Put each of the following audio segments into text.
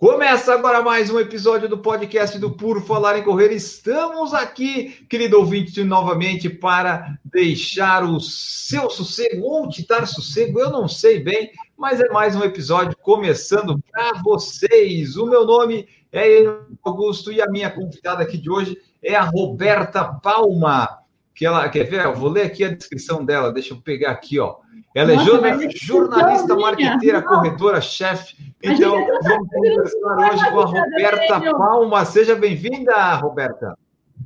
Começa agora mais um episódio do podcast do Puro Falar em Correr. Estamos aqui, querido ouvinte, novamente para deixar o seu sossego ou te dar sossego, eu não sei bem, mas é mais um episódio começando para vocês. O meu nome é Augusto e a minha convidada aqui de hoje é a Roberta Palma. Que ela quer ver? Eu vou ler aqui a descrição dela. Deixa eu pegar aqui, ó. Ela é Nossa, é jornalista, igualzinha. marqueteira, Não. corredora, chefe. Então, tá vamos conversar hoje com a Roberta Enio. Palma. Seja bem-vinda, Roberta.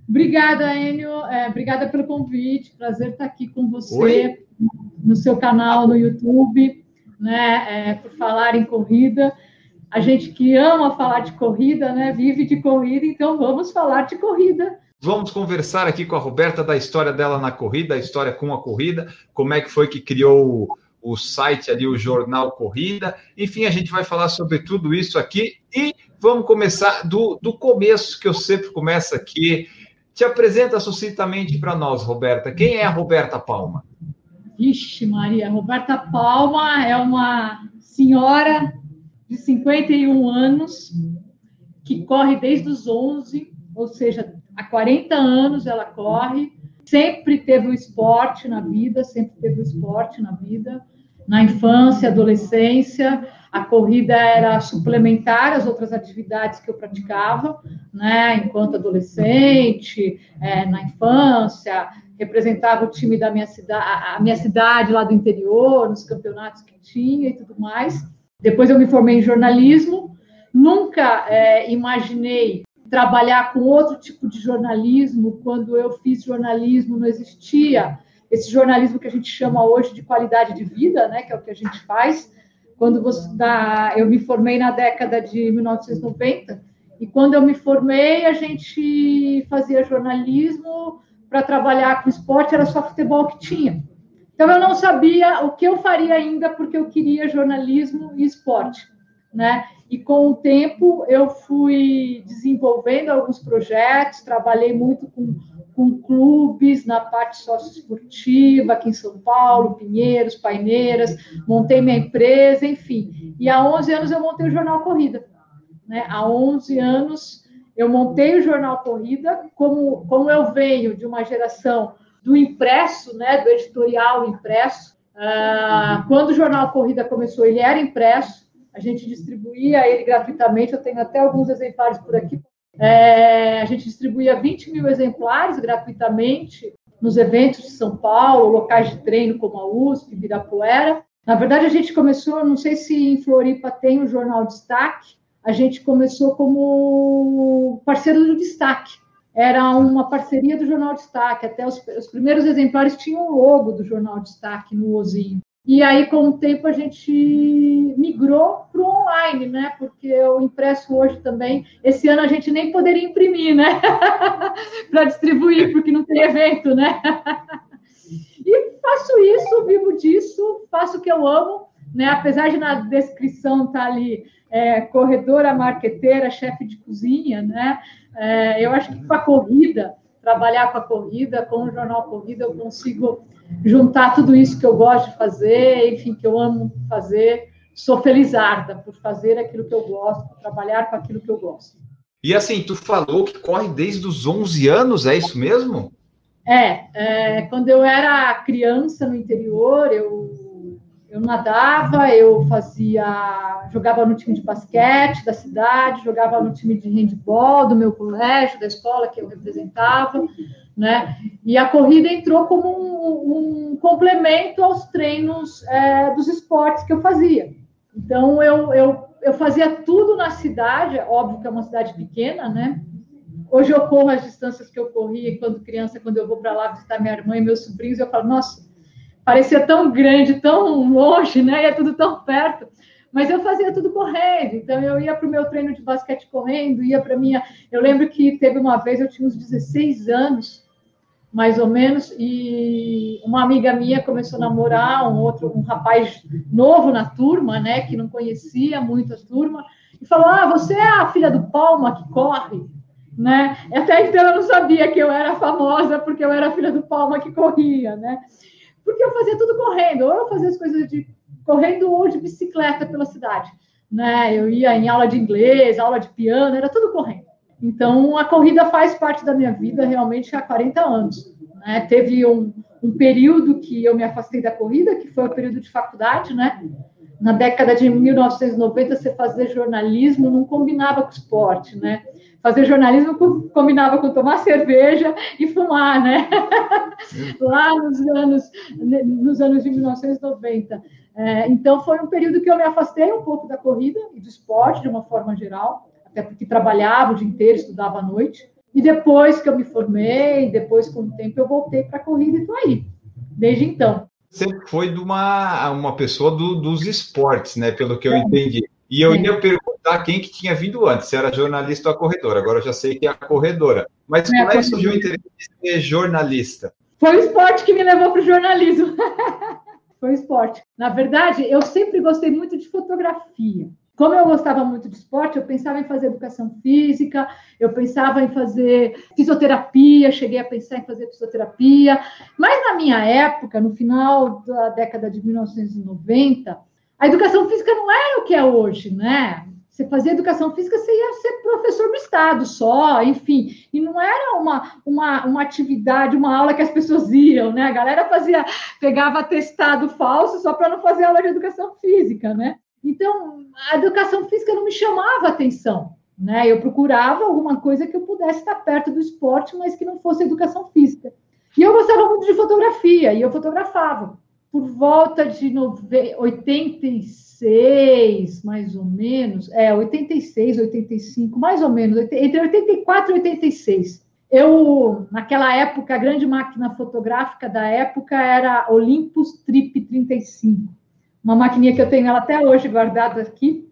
Obrigada, Enio. É, obrigada pelo convite. Prazer estar aqui com você Oi. no seu canal no YouTube, né? é, por falar em corrida. A gente que ama falar de corrida, né? Vive de corrida, então vamos falar de corrida. Vamos conversar aqui com a Roberta da história dela na corrida, a história com a corrida, como é que foi que criou o, site ali, o Jornal Corrida. Enfim, a gente vai falar sobre tudo isso aqui e vamos começar do, do começo, que eu sempre começo aqui. Te apresenta sucintamente para nós, Roberta. Quem é a Roberta Palma? Vixe, Maria, Roberta Palma é uma senhora de 51 anos que corre desde os 11, ou seja, há 40 anos ela corre. Sempre teve o esporte na vida, sempre teve o esporte na vida. Na infância, adolescência, a corrida era suplementar às outras atividades que eu praticava, né? Enquanto adolescente, é, na infância, representava o time da minha cidade, a minha cidade lá do interior, nos campeonatos que tinha e tudo mais. Depois eu me formei em jornalismo. Nunca é, imaginei trabalhar com outro tipo de jornalismo. Quando eu fiz jornalismo, não existia esse jornalismo que a gente chama hoje de qualidade de vida, né? Que é o que a gente faz. Quando você dá, eu me formei na década de 1990 e quando eu me formei a gente fazia jornalismo para trabalhar com esporte era só futebol que tinha. Então eu não sabia o que eu faria ainda porque eu queria jornalismo e esporte, né? E com o tempo eu fui desenvolvendo alguns projetos, trabalhei muito com, com clubes na parte socioesportiva aqui em São Paulo, Pinheiros, Paineiras, montei minha empresa, enfim. E há 11 anos eu montei o Jornal Corrida. Né? Há 11 anos eu montei o Jornal Corrida, como, como eu venho de uma geração do impresso, né, do editorial impresso. Ah, quando o Jornal Corrida começou, ele era impresso, a gente distribuía ele gratuitamente, eu tenho até alguns exemplares por aqui. É, a gente distribuía 20 mil exemplares gratuitamente nos eventos de São Paulo, locais de treino como a USP, Ibirapuera. Na verdade, a gente começou, não sei se em Floripa tem o Jornal Destaque, a gente começou como parceiro do Destaque. Era uma parceria do Jornal Destaque. Até os, os primeiros exemplares tinham o logo do Jornal Destaque no ozinho. E aí, com o tempo, a gente migrou para o online, né? Porque o impresso hoje também, esse ano a gente nem poderia imprimir, né? para distribuir, porque não tem evento, né? e faço isso, vivo disso, faço o que eu amo, né? Apesar de na descrição estar tá ali é, corredora, marqueteira, chefe de cozinha, né? É, eu acho que com a corrida, trabalhar com a corrida, com o jornal Corrida, eu consigo juntar tudo isso que eu gosto de fazer, enfim, que eu amo fazer. Sou felizarda por fazer aquilo que eu gosto, por trabalhar com aquilo que eu gosto. E assim, tu falou que corre desde os 11 anos, é isso mesmo? É, é quando eu era criança no interior, eu, eu nadava, eu fazia, jogava no time de basquete da cidade, jogava no time de handball do meu colégio, da escola que eu representava, né? E a corrida entrou como um, um complemento aos treinos é, dos esportes que eu fazia. Então eu, eu, eu fazia tudo na cidade, óbvio que é uma cidade pequena, né? Hoje eu corro as distâncias que eu corria quando criança, quando eu vou para lá visitar minha irmã e meus sobrinhos, eu falo, nossa, parecia tão grande, tão longe, né? E é tudo tão perto. Mas eu fazia tudo correndo, então eu ia para o meu treino de basquete correndo, ia para minha. Eu lembro que teve uma vez, eu tinha uns 16 anos, mais ou menos, e uma amiga minha começou a namorar um outro, um rapaz novo na turma, né, que não conhecia muito a turma, e falou: Ah, você é a filha do Palma que corre? Né? Até então eu não sabia que eu era famosa porque eu era a filha do Palma que corria, né? Porque eu fazia tudo correndo, ou eu fazia as coisas de correndo ou de bicicleta pela cidade, né? Eu ia em aula de inglês, aula de piano, era tudo correndo. Então, a corrida faz parte da minha vida realmente há 40 anos. Né? Teve um, um, período que eu me afastei da corrida, que foi o período de faculdade, né? Na década de 1990, você fazer jornalismo não combinava com esporte, né? Fazer jornalismo combinava com tomar cerveja e fumar, né? Lá nos anos, nos anos de 1990. É, então, foi um período que eu me afastei um pouco da corrida e do esporte, de uma forma geral até porque trabalhava o dia inteiro, estudava à noite. E depois que eu me formei, depois com o tempo, eu voltei para a corrida e estou aí, desde então. Você foi de uma, uma pessoa do, dos esportes, né? Pelo que eu é. entendi. E eu é. ia perguntar quem que tinha vindo antes, se era jornalista ou a corredora. Agora eu já sei que é a corredora. Mas é como é que surgiu o interesse de ser jornalista? Foi o esporte que me levou para o jornalismo. Foi o esporte. Na verdade, eu sempre gostei muito de fotografia. Como eu gostava muito de esporte, eu pensava em fazer educação física, eu pensava em fazer fisioterapia, cheguei a pensar em fazer fisioterapia, mas na minha época, no final da década de 1990, a educação física não era o que é hoje, né? Você fazia educação física, você ia ser professor do Estado só, enfim. E não era uma, uma, uma atividade, uma aula que as pessoas iam, né? A galera fazia, pegava atestado falso só para não fazer aula de educação física, né? Então, a educação física não me chamava atenção. Né? Eu procurava alguma coisa que eu pudesse estar perto do esporte, mas que não fosse educação física. E eu gostava muito de fotografia, e eu fotografava. Por volta de 86, mais ou menos, é, 86, 85, mais ou menos, entre 84 e 86. Eu, naquela época, a grande máquina fotográfica da época era Olympus Trip 35 uma maquininha que eu tenho ela até hoje guardada aqui.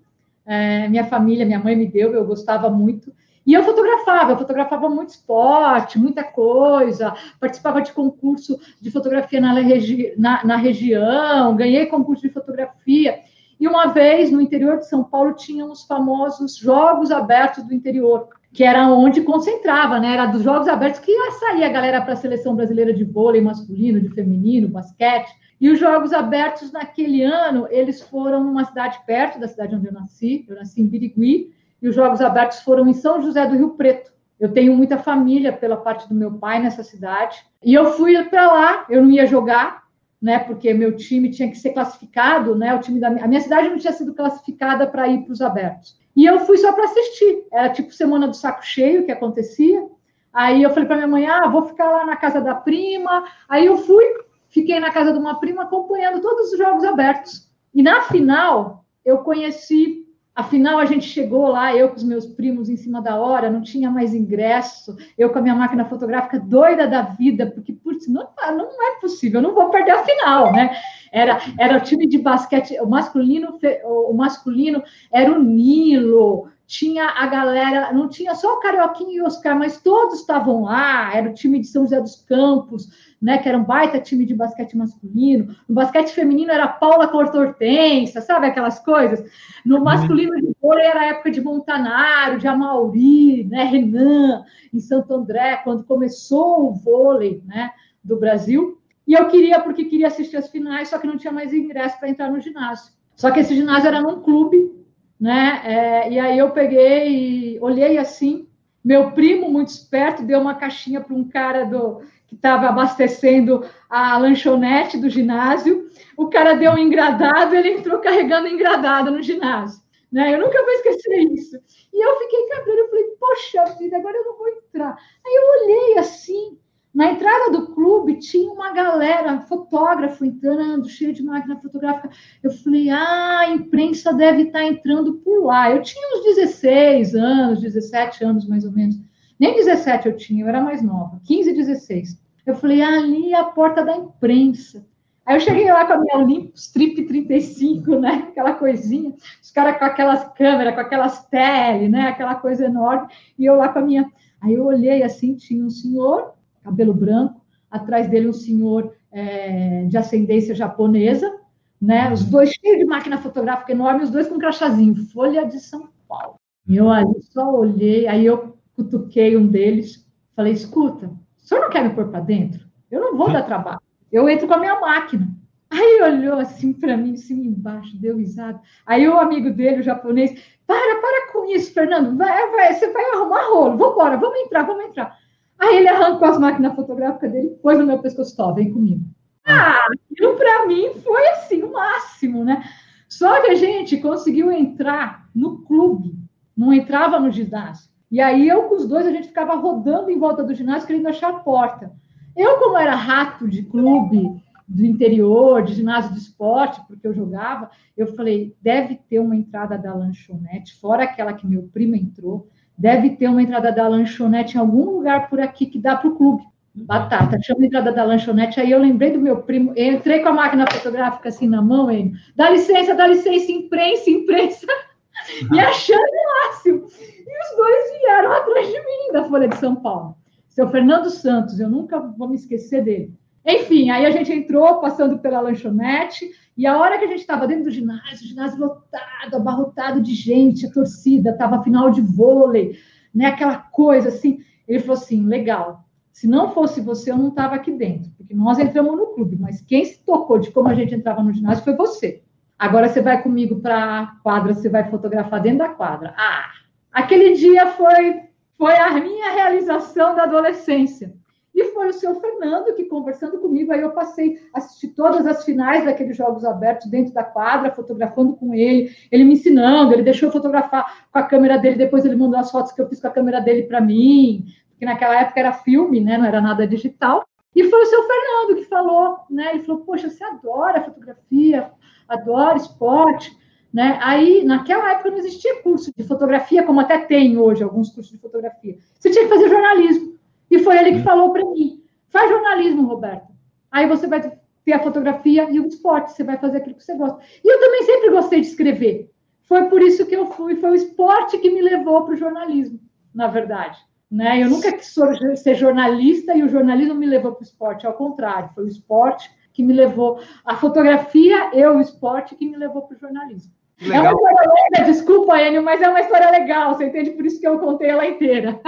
É, minha família, minha mãe me deu, eu gostava muito. E eu fotografava, eu fotografava muito esporte, muita coisa, participava de concurso de fotografia na, regi na, na região, ganhei concurso de fotografia. E uma vez, no interior de São Paulo, tinham os famosos Jogos Abertos do Interior, que era onde concentrava, né? Era dos Jogos Abertos que sair a galera para a seleção brasileira de vôlei masculino, de feminino, basquete. E os Jogos Abertos naquele ano, eles foram numa cidade perto da cidade onde eu nasci, eu nasci em Birigui, e os Jogos Abertos foram em São José do Rio Preto. Eu tenho muita família pela parte do meu pai nessa cidade. E eu fui para lá, eu não ia jogar, né? Porque meu time tinha que ser classificado, né? O time da a minha cidade não tinha sido classificada para ir para os abertos. E eu fui só para assistir. Era tipo semana do saco cheio que acontecia. Aí eu falei para minha mãe: "Ah, vou ficar lá na casa da prima". Aí eu fui, fiquei na casa de uma prima acompanhando todos os jogos abertos. E na final, eu conheci. Afinal, a gente chegou lá, eu com os meus primos em cima da hora, não tinha mais ingresso, eu com a minha máquina fotográfica doida da vida, porque, putz, não, não é possível, eu não vou perder a final, né? Era, era o time de basquete, o masculino, o masculino era o Nilo, tinha a galera, não tinha só o Carioquinho e o Oscar, mas todos estavam lá, era o time de São José dos Campos, né, que era um baita time de basquete masculino. No basquete feminino era Paula Cortortensa, sabe aquelas coisas? No uhum. masculino de vôlei era a época de Montanaro, de Amauri, né, Renan, em Santo André, quando começou o vôlei, né, do Brasil. E eu queria, porque queria assistir as finais, só que não tinha mais ingresso para entrar no ginásio. Só que esse ginásio era num clube, né? É, e aí eu peguei olhei assim. Meu primo, muito esperto, deu uma caixinha para um cara do, que estava abastecendo a lanchonete do ginásio. O cara deu um engradado, ele entrou carregando engradado no ginásio. Né? Eu nunca vou esquecer isso. E eu fiquei cabreiro, eu falei, poxa vida, agora eu não vou entrar. Aí eu olhei assim, na entrada do clube tinha uma galera, fotógrafo entrando, cheio de máquina fotográfica. Eu falei, ah, a imprensa deve estar entrando por lá. Eu tinha uns 16 anos, 17 anos mais ou menos. Nem 17 eu tinha, eu era mais nova, 15, 16. Eu falei, ah, ali é a porta da imprensa. Aí eu cheguei lá com a minha Olympus Trip 35, né? Aquela coisinha, os caras com aquelas câmeras, com aquelas tele, né? Aquela coisa enorme, e eu lá com a minha. Aí eu olhei assim, tinha um senhor, cabelo branco, atrás dele um senhor é, de ascendência japonesa, né? Os dois cheios de máquina fotográfica enorme, os dois com crachazinho, Folha de São Paulo. E eu ali só olhei, aí eu cutuquei um deles, falei: escuta, o senhor não quer me pôr para dentro? Eu não vou dar trabalho. Eu entro com a minha máquina. Aí olhou assim para mim, assim embaixo, deu risada. Aí o amigo dele, o japonês, para, para com isso, Fernando, vai, vai, você vai arrumar rolo, vamos embora, vamos entrar, vamos entrar. Aí ele arrancou as máquinas fotográficas dele, pôs no meu pescoço, tó, vem comigo. Ah, aquilo para mim foi assim, o máximo, né? Só que a gente conseguiu entrar no clube, não entrava no ginásio. E aí eu com os dois, a gente ficava rodando em volta do ginásio, querendo achar a porta. Eu, como era rato de clube, do interior, de ginásio de esporte, porque eu jogava, eu falei, deve ter uma entrada da lanchonete, fora aquela que meu primo entrou, deve ter uma entrada da lanchonete em algum lugar por aqui que dá para o clube. Batata, tinha uma entrada da lanchonete, aí eu lembrei do meu primo, entrei com a máquina fotográfica assim na mão, ele, dá licença, dá licença, imprensa, imprensa, e achando o máximo. E os dois vieram atrás de mim da Folha de São Paulo. Seu Fernando Santos, eu nunca vou me esquecer dele. Enfim, aí a gente entrou passando pela lanchonete, e a hora que a gente estava dentro do ginásio, o ginásio lotado, abarrotado de gente, a torcida, estava final de vôlei, né? Aquela coisa assim. Ele falou assim: legal, se não fosse você, eu não estava aqui dentro, porque nós entramos no clube, mas quem se tocou de como a gente entrava no ginásio foi você. Agora você vai comigo para a quadra, você vai fotografar dentro da quadra. Ah, aquele dia foi, foi a minha realização da adolescência. E foi o seu Fernando que, conversando comigo, aí eu passei a assistir todas as finais daqueles Jogos Abertos dentro da quadra, fotografando com ele, ele me ensinando, ele deixou eu fotografar com a câmera dele, depois ele mandou as fotos que eu fiz com a câmera dele para mim, porque naquela época era filme, né, não era nada digital. E foi o seu Fernando que falou, né? Ele falou: Poxa, você adora fotografia, adora esporte, né? Aí, naquela época, não existia curso de fotografia, como até tem hoje alguns cursos de fotografia. Você tinha que fazer jornalismo. E foi ele que hum. falou para mim: faz jornalismo, Roberto. Aí você vai ter a fotografia e o esporte, você vai fazer aquilo que você gosta. E eu também sempre gostei de escrever. Foi por isso que eu fui, foi o esporte que me levou para o jornalismo, na verdade. Né? Eu nunca quis ser jornalista e o jornalismo me levou para o esporte, ao contrário, foi o esporte que me levou, a fotografia e o esporte que me levou para o jornalismo. É uma história longa, desculpa, Enio, mas é uma história legal, você entende? Por isso que eu contei ela inteira.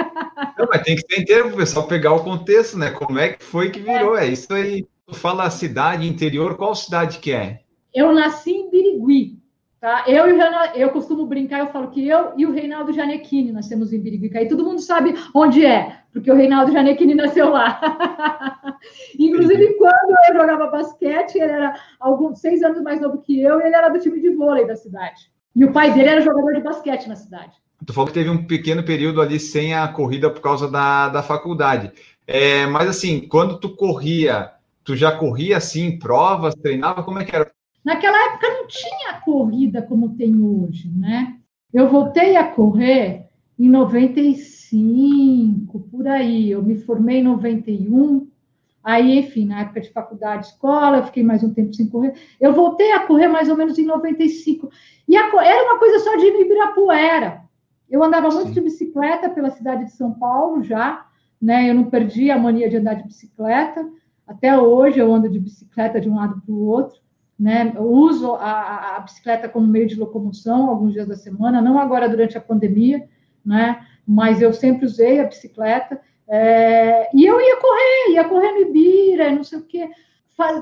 Não, mas tem que ser inteiro para o pessoal pegar o contexto, né? Como é que foi que virou? É, é isso aí. Tu fala cidade, interior, qual cidade que é? Eu nasci em Birigui, tá? Eu e o Reinaldo, eu costumo brincar, eu falo que eu e o Reinaldo Janequini nascemos em Birigui, aí todo mundo sabe onde é, porque o Reinaldo Janequini nasceu lá. Inclusive, quando eu jogava basquete, ele era alguns seis anos mais novo que eu, e ele era do time de vôlei da cidade. E o pai dele era jogador de basquete na cidade. Tu falou que teve um pequeno período ali sem a corrida por causa da, da faculdade. É, mas assim, quando tu corria, tu já corria assim, provas, treinava, como é que era? Naquela época não tinha corrida como tem hoje, né? Eu voltei a correr em 95, por aí. Eu me formei em 91. Aí, enfim, na época de faculdade, escola, eu fiquei mais um tempo sem correr. Eu voltei a correr mais ou menos em 95. E a, era uma coisa só de Ibirapuera. Eu andava muito de bicicleta pela cidade de São Paulo já, né? Eu não perdi a mania de andar de bicicleta. Até hoje eu ando de bicicleta de um lado para o outro. Né? Eu uso a, a, bicicleta como meio de locomoção alguns dias da semana, não agora durante a pandemia, né? Mas eu sempre usei a bicicleta. É, e eu ia correr, ia correr no Ibira, não sei o quê.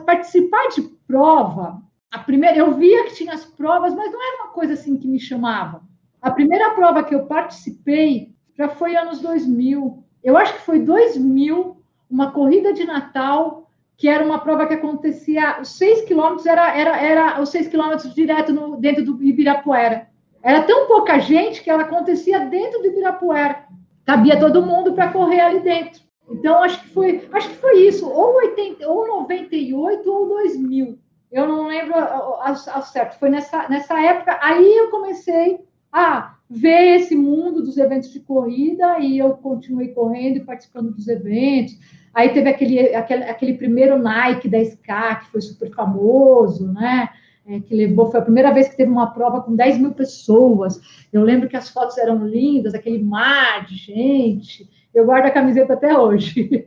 Participar de prova, a primeira, eu via que tinha as provas, mas não era uma coisa assim que me chamava. A primeira prova que eu participei já foi anos 2000. Eu acho que foi 2000, uma corrida de Natal, que era uma prova que acontecia, os seis quilômetros era, era, era os seis quilômetros direto no, dentro do Ibirapuera. Era tão pouca gente que ela acontecia dentro do Ibirapuera. Cabia todo mundo para correr ali dentro. Então, acho que foi, acho que foi isso, ou, 80, ou 98 ou 2000. Eu não lembro ao, certo. Foi nessa, nessa época. Aí eu comecei a ver esse mundo dos eventos de corrida e eu continuei correndo e participando dos eventos. Aí teve aquele, aquele, aquele primeiro Nike da SK, que foi super famoso, né? é, que levou, foi a primeira vez que teve uma prova com 10 mil pessoas. Eu lembro que as fotos eram lindas, aquele mar de gente. Eu guardo a camiseta até hoje.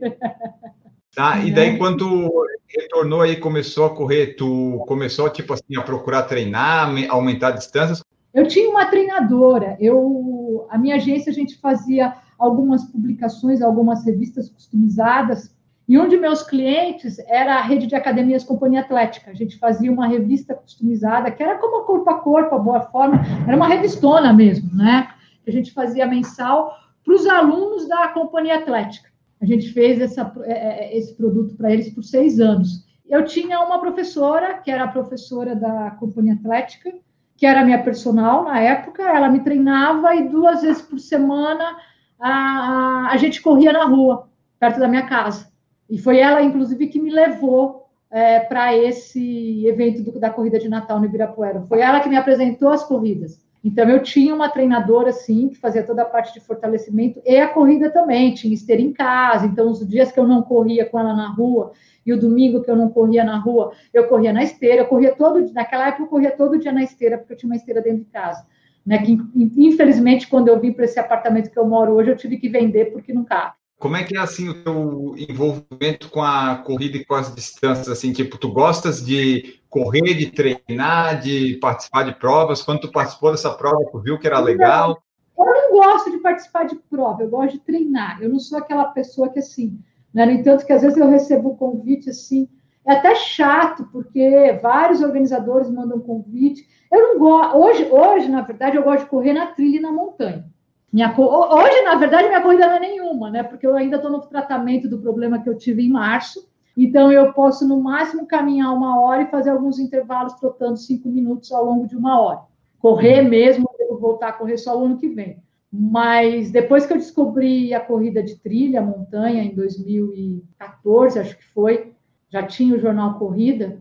Tá, e daí quando tu retornou aí, começou a correr, tu começou, tipo assim, a procurar treinar, aumentar distâncias? Eu tinha uma treinadora, eu, a minha agência, a gente fazia algumas publicações, algumas revistas customizadas, e um de meus clientes era a rede de academias Companhia Atlética. A gente fazia uma revista customizada, que era como a corpo a corpo, a boa forma, era uma revistona mesmo, né? A gente fazia mensal para os alunos da Companhia Atlética. A gente fez essa, é, é, esse produto para eles por seis anos. Eu tinha uma professora, que era a professora da Companhia Atlética, que era minha personal na época, ela me treinava e duas vezes por semana a, a gente corria na rua, perto da minha casa. E foi ela, inclusive, que me levou é, para esse evento do, da corrida de Natal no Ibirapuera. Foi ela que me apresentou as corridas. Então, eu tinha uma treinadora, assim, que fazia toda a parte de fortalecimento e a corrida também, tinha esteira em casa. Então, os dias que eu não corria com ela na rua e o domingo que eu não corria na rua, eu corria na esteira. Eu corria todo naquela época eu corria todo dia na esteira, porque eu tinha uma esteira dentro de casa. Né, que infelizmente, quando eu vim para esse apartamento que eu moro hoje, eu tive que vender porque não cabe. Como é que é assim o teu envolvimento com a corrida e com as distâncias? Assim, tipo, tu gostas de correr, de treinar, de participar de provas? Quando tu participou dessa prova, tu viu que era legal? Eu não gosto de participar de prova, eu gosto de treinar. Eu não sou aquela pessoa que assim, né? No entanto, que às vezes eu recebo um convite assim, é até chato, porque vários organizadores mandam convite. Eu não gosto. Hoje, hoje, na verdade, eu gosto de correr na trilha e na montanha. Minha, hoje, na verdade, minha corrida não é nenhuma, né? Porque eu ainda estou no tratamento do problema que eu tive em março. Então, eu posso, no máximo, caminhar uma hora e fazer alguns intervalos trotando cinco minutos ao longo de uma hora. Correr uhum. mesmo, eu voltar a correr só o ano que vem. Mas depois que eu descobri a corrida de trilha, montanha, em 2014, acho que foi, já tinha o jornal Corrida.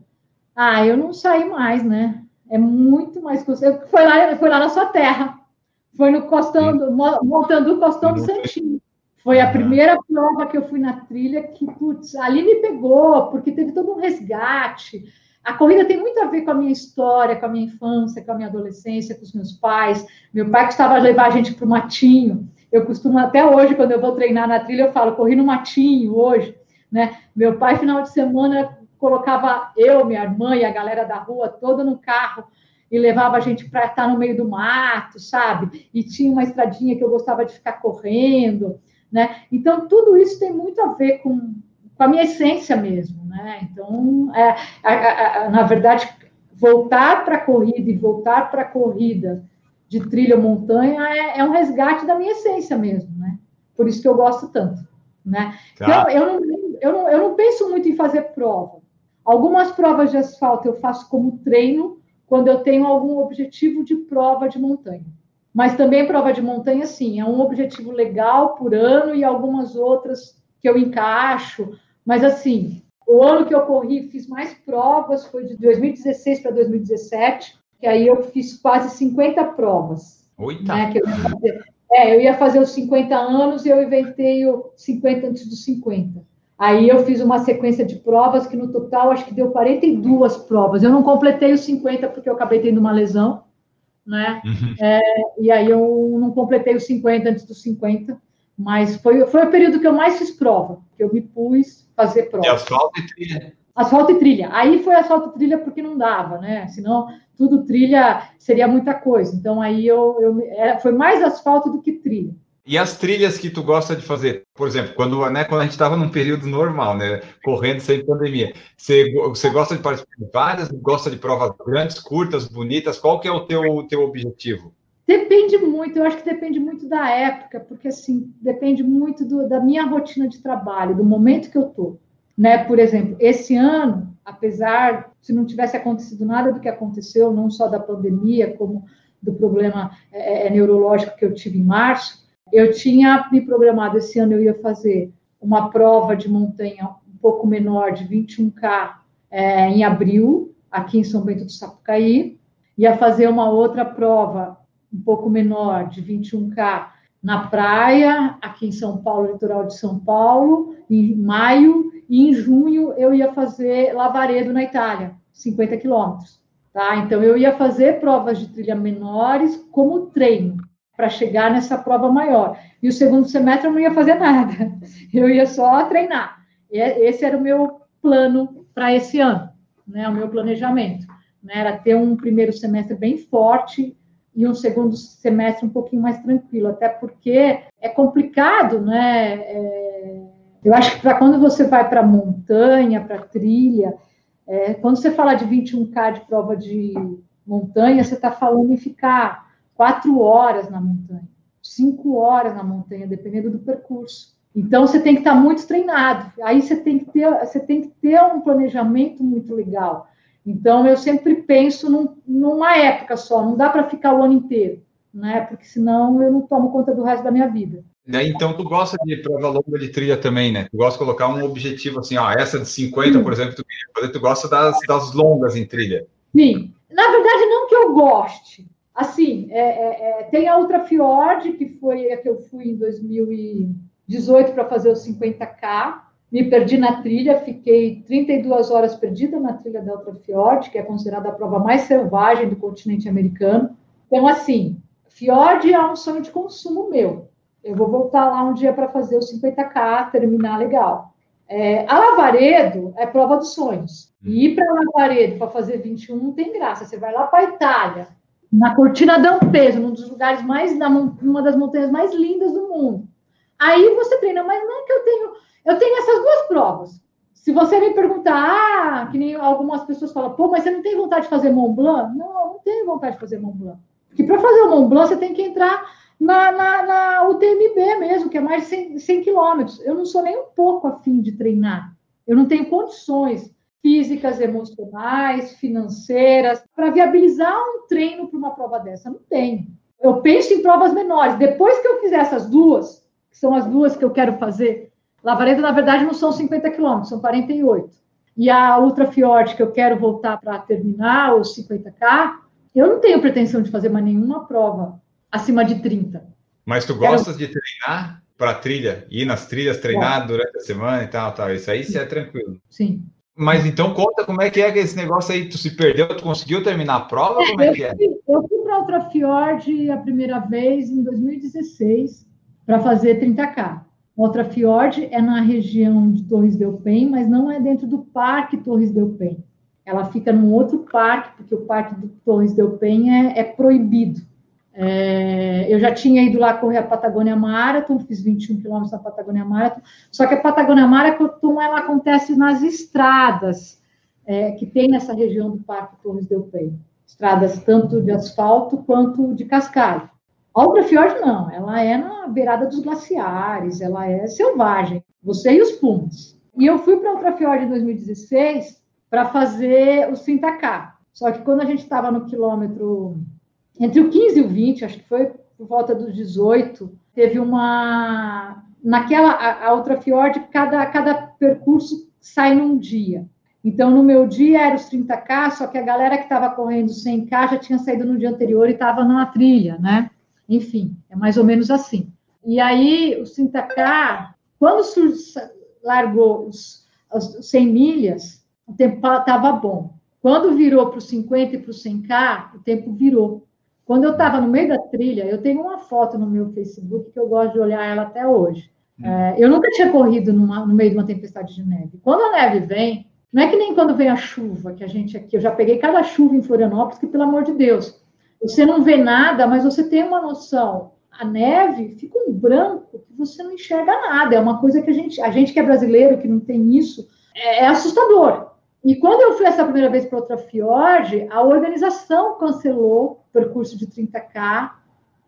Ah, eu não saí mais, né? É muito mais. Foi lá, foi lá na sua terra. Foi no Costão, do, montando o Costão do Santinho. Foi a primeira prova que eu fui na trilha que, putz, ali me pegou, porque teve todo um resgate. A corrida tem muito a ver com a minha história, com a minha infância, com a minha adolescência, com os meus pais. Meu pai costumava levar a gente para o matinho. Eu costumo, até hoje, quando eu vou treinar na trilha, eu falo, corri no matinho hoje. Né? Meu pai, final de semana, colocava eu, minha irmã e a galera da rua toda no carro e levava a gente para estar no meio do mato, sabe? E tinha uma estradinha que eu gostava de ficar correndo, né? Então, tudo isso tem muito a ver com, com a minha essência mesmo, né? Então, é, a, a, na verdade, voltar para a corrida e voltar para a corrida de trilha ou montanha é, é, um resgate da minha essência mesmo, né? Por isso que eu gosto tanto, né? Tá. Então, eu não, eu, não, eu não penso muito em fazer prova. Algumas provas de asfalto eu faço como treino, quando eu tenho algum objetivo de prova de montanha. Mas também prova de montanha, sim, é um objetivo legal por ano e algumas outras que eu encaixo. Mas, assim, o ano que eu corri, fiz mais provas, foi de 2016 para 2017, que aí eu fiz quase 50 provas. Oita! Né, eu ia fazer. É, eu ia fazer os 50 anos e eu inventei o 50 antes dos 50. Aí eu fiz uma sequência de provas que no total acho que deu 42 provas. Eu não completei os 50 porque eu acabei tendo uma lesão, né? Uhum. É, e aí eu não completei os 50 antes dos 50, mas foi, foi o período que eu mais fiz prova, que eu me pus fazer prova. E asfalto e trilha. Asfalto e trilha. Aí foi asfalto e trilha porque não dava, né? Senão tudo trilha seria muita coisa. Então aí eu, eu era, foi mais asfalto do que trilha. E as trilhas que tu gosta de fazer? Por exemplo, quando, né, quando a gente estava num período normal, né, correndo sem pandemia, você, você gosta de participar de várias? Gosta de provas grandes, curtas, bonitas? Qual que é o teu, teu objetivo? Depende muito, eu acho que depende muito da época, porque assim, depende muito do, da minha rotina de trabalho, do momento que eu tô. Né? Por exemplo, esse ano, apesar se não tivesse acontecido nada do que aconteceu, não só da pandemia, como do problema é, é neurológico que eu tive em março, eu tinha me programado esse ano, eu ia fazer uma prova de montanha um pouco menor, de 21K, é, em abril, aqui em São Bento do Sapucaí. Ia fazer uma outra prova um pouco menor, de 21K, na praia, aqui em São Paulo, litoral de São Paulo, em maio. E em junho eu ia fazer Lavaredo, na Itália, 50 quilômetros. Tá? Então eu ia fazer provas de trilha menores como treino para chegar nessa prova maior. E o segundo semestre eu não ia fazer nada, eu ia só treinar. esse era o meu plano para esse ano, né? O meu planejamento, né? Era ter um primeiro semestre bem forte e um segundo semestre um pouquinho mais tranquilo, até porque é complicado, né? É, eu acho que para quando você vai para montanha, para trilha, é, quando você fala de 21K de prova de montanha, você está falando em ficar quatro horas na montanha, cinco horas na montanha, dependendo do percurso. Então você tem que estar muito treinado. Aí você tem que ter, você tem que ter um planejamento muito legal. Então eu sempre penso num, numa época só, não dá para ficar o ano inteiro, né? Porque senão eu não tomo conta do resto da minha vida. Então, tu gosta de prova longa de trilha também, né? Tu gosta de colocar um objetivo assim, ó, essa de 50, Sim. por exemplo, tu queria fazer, tu gosta das, das longas em trilha. Sim. Na verdade, não que eu goste. Assim, é, é, é, tem a Ultra Fjord, que foi a que eu fui em 2018 para fazer os 50K. Me perdi na trilha, fiquei 32 horas perdida na trilha da Ultra Fjord, que é considerada a prova mais selvagem do continente americano. Então, assim, Fjord é um sonho de consumo meu. Eu vou voltar lá um dia para fazer os 50K, terminar legal. É, a Lavaredo é prova dos sonhos. E ir para Lavaredo para fazer 21 não tem graça. Você vai lá para a Itália, na Cortina d'Ampezzo, num dos lugares mais, uma das montanhas mais lindas do mundo. Aí você treina, mas não é que eu tenho. Eu tenho essas duas provas. Se você me perguntar, ah, que nem algumas pessoas falam, pô, mas você não tem vontade de fazer Mont Blanc? Não, não tenho vontade de fazer Mont Blanc. Porque para fazer o Mont Blanc você tem que entrar na, na, na UTMB mesmo, que é mais de 100, 100 quilômetros. Eu não sou nem um pouco afim de treinar. Eu não tenho condições físicas, emocionais, financeiras, para viabilizar um treino para uma prova dessa. Não tenho. Eu penso em provas menores. Depois que eu fizer essas duas, que são as duas que eu quero fazer, Lavaredo, na verdade, não são 50 quilômetros, são 48. E a Ultra Fjord, que eu quero voltar para terminar, os 50K, eu não tenho pretensão de fazer mais nenhuma prova acima de 30. Mas tu gostas quero... de treinar para trilha? Ir nas trilhas, treinar é. durante a semana e tal, tal. Isso aí você é tranquilo. Sim. Mas então conta como é que é esse negócio aí, tu se perdeu, tu conseguiu terminar a prova? Como é que é? Eu fui para Ultra Fjord a primeira vez em 2016 para fazer 30K. Outra Fjord é na região de Torres del Paine, mas não é dentro do Parque Torres del Paine. Ela fica num outro parque, porque o Parque do Torres del Paine é, é proibido. É, eu já tinha ido lá correr a Patagônia Marathon, fiz 21 quilômetros na Patagônia Marathon, só que a Patagônia Marathon ela acontece nas estradas é, que tem nessa região do Parque Torres del Paine. Estradas tanto de asfalto quanto de cascalho. A Outra Fjord não, ela é na beirada dos glaciares, ela é selvagem, você e os pumas. E eu fui para a Outra Fjord em 2016 para fazer o 30K. Só que quando a gente estava no quilômetro entre o 15 e o 20, acho que foi por volta dos 18, teve uma. Naquela, a, a outra Fjord, cada, cada percurso sai num dia. Então, no meu dia era os 30K, só que a galera que estava correndo 100K já tinha saído no dia anterior e estava na trilha, né? Enfim, é mais ou menos assim. E aí, os 30K, quando largou os, os 100 milhas, o tempo estava bom. Quando virou para os 50 e para os 100K, o tempo virou. Quando eu estava no meio da trilha, eu tenho uma foto no meu Facebook que eu gosto de olhar ela até hoje. Hum. É, eu nunca tinha corrido numa, no meio de uma tempestade de neve. Quando a neve vem, não é que nem quando vem a chuva, que a gente aqui, eu já peguei cada chuva em Florianópolis, que pelo amor de Deus, você não vê nada, mas você tem uma noção. A neve fica um branco que você não enxerga nada. É uma coisa que a gente, a gente que é brasileiro, que não tem isso, é, é assustador. E quando eu fui essa primeira vez para outra Fjord, a organização cancelou o percurso de 30K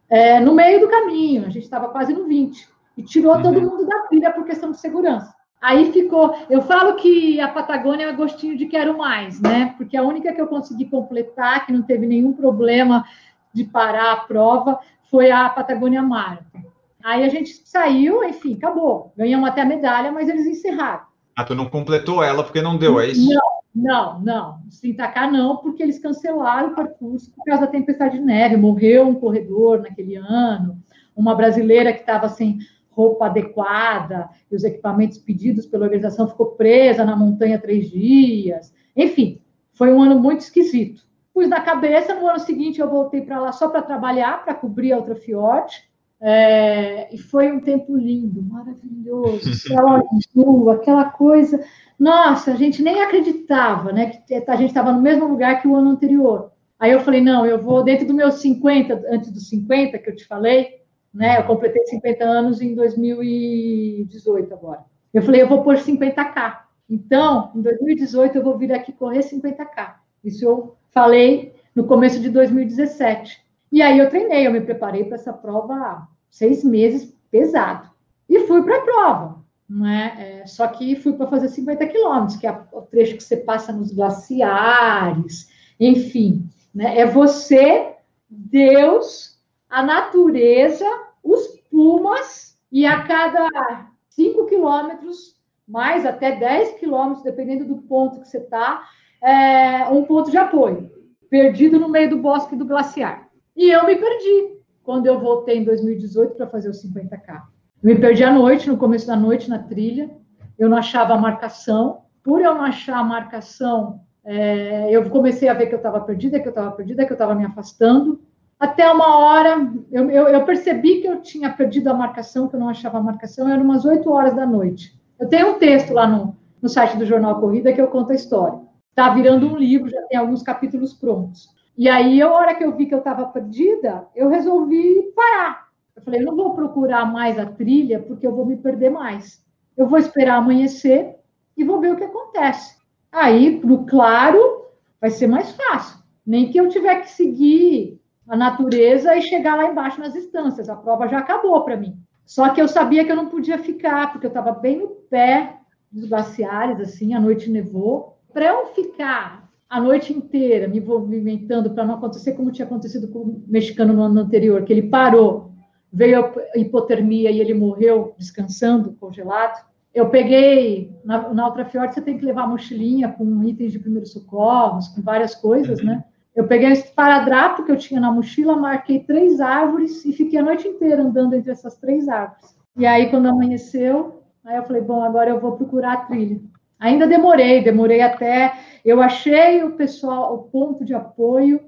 é, no meio do caminho. A gente estava quase no 20. E tirou uhum. todo mundo da trilha por questão de segurança. Aí ficou. Eu falo que a Patagônia é gostinho de quero mais, né? Porque a única que eu consegui completar, que não teve nenhum problema de parar a prova, foi a Patagônia Marathon. Aí a gente saiu, enfim, acabou. Ganhamos até a medalha, mas eles encerraram. Ah, tu não completou ela porque não deu, é isso? Não, não, não. Sem tacar, não, porque eles cancelaram o percurso por causa da tempestade de neve. Morreu um corredor naquele ano, uma brasileira que estava sem roupa adequada, e os equipamentos pedidos pela organização ficou presa na montanha três dias. Enfim, foi um ano muito esquisito. Pus na cabeça, no ano seguinte eu voltei para lá só para trabalhar, para cobrir a outra Fiat. É, e foi um tempo lindo, maravilhoso, céu azul, aquela coisa. Nossa, a gente nem acreditava, né? Que a gente estava no mesmo lugar que o ano anterior. Aí eu falei, não, eu vou dentro dos meus 50, antes dos 50 que eu te falei, né? Eu completei 50 anos em 2018 agora. Eu falei, eu vou pôr 50k. Então, em 2018 eu vou vir aqui correr 50k. Isso eu falei no começo de 2017. E aí eu treinei, eu me preparei para essa prova seis meses, pesado. E fui para a prova. Né? É, só que fui para fazer 50 quilômetros, que é o trecho que você passa nos glaciares, enfim. Né? É você, Deus, a natureza, os pumas, e a cada 5 quilômetros, mais até 10 quilômetros, dependendo do ponto que você está, é, um ponto de apoio, perdido no meio do bosque do glaciar. E eu me perdi quando eu voltei em 2018 para fazer os 50K. Eu me perdi à noite, no começo da noite, na trilha. Eu não achava a marcação. Por eu não achar a marcação, é, eu comecei a ver que eu estava perdida, que eu estava perdida, que eu estava me afastando. Até uma hora, eu, eu, eu, percebi que eu tinha perdido a marcação, que eu não achava a marcação, era umas 8 horas da noite. Eu tenho um texto lá no, no site do Jornal Corrida que eu conto a história. Está virando um livro, já tem alguns capítulos prontos. E aí, a hora que eu vi que eu estava perdida, eu resolvi parar. Eu falei, não vou procurar mais a trilha, porque eu vou me perder mais. Eu vou esperar amanhecer e vou ver o que acontece. Aí, no claro, vai ser mais fácil. Nem que eu tiver que seguir a natureza e chegar lá embaixo nas instâncias. A prova já acabou para mim. Só que eu sabia que eu não podia ficar, porque eu estava bem no pé dos glaciares, assim, a noite nevou. Para eu ficar a noite inteira me movimentando para não acontecer como tinha acontecido com o mexicano no ano anterior, que ele parou, veio a hipotermia e ele morreu descansando, congelado. Eu peguei, na, na Ultra Fiord você tem que levar mochilinha com itens de primeiros socorros, com várias coisas, né? Eu peguei esse paradrapo que eu tinha na mochila, marquei três árvores e fiquei a noite inteira andando entre essas três árvores. E aí, quando amanheceu, aí eu falei, bom, agora eu vou procurar a trilha. Ainda demorei, demorei até. Eu achei o pessoal, o ponto de apoio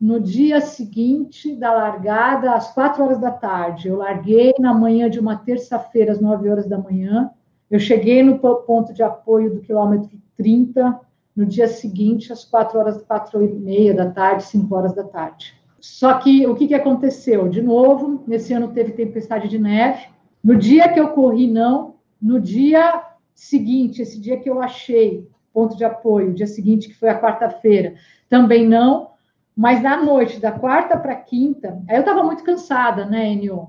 no dia seguinte da largada, às quatro horas da tarde. Eu larguei na manhã de uma terça-feira, às nove horas da manhã. Eu cheguei no ponto de apoio do quilômetro 30 no dia seguinte, às quatro horas, quatro e meia da tarde, cinco horas da tarde. Só que o que, que aconteceu? De novo, nesse ano teve tempestade de neve. No dia que eu corri, não. No dia seguinte, esse dia que eu achei ponto de apoio, dia seguinte, que foi a quarta-feira, também não. Mas na noite, da quarta para quinta, aí eu estava muito cansada, né, Enio?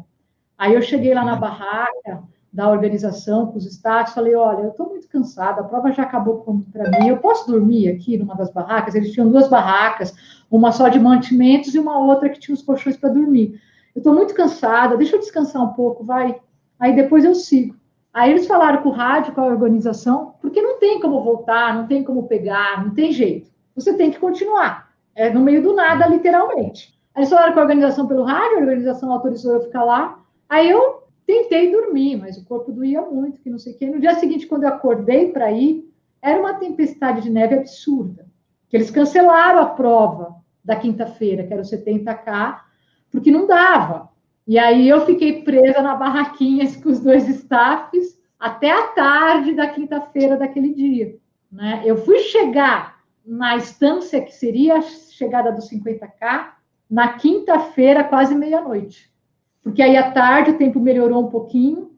Aí eu cheguei lá na barraca da organização com os staffs, falei, olha, eu estou muito cansada, a prova já acabou para mim, eu posso dormir aqui numa das barracas? Eles tinham duas barracas, uma só de mantimentos e uma outra que tinha os colchões para dormir. Eu estou muito cansada, deixa eu descansar um pouco, vai. Aí depois eu sigo. Aí eles falaram com o rádio, com a organização, porque não tem como voltar, não tem como pegar, não tem jeito. Você tem que continuar. É no meio do nada, literalmente. Aí eles falaram com a organização pelo rádio, a organização autorizou eu ficar lá. Aí eu tentei dormir, mas o corpo doía muito, que não sei o quê. No dia seguinte, quando eu acordei para ir, era uma tempestade de neve absurda. Que eles cancelaram a prova da quinta-feira, que era o 70K, porque não dava. E aí eu fiquei presa na barraquinha com os dois staffs até a tarde da quinta-feira daquele dia. Né? Eu fui chegar na estância que seria a chegada dos 50K na quinta-feira, quase meia-noite. Porque aí à tarde o tempo melhorou um pouquinho.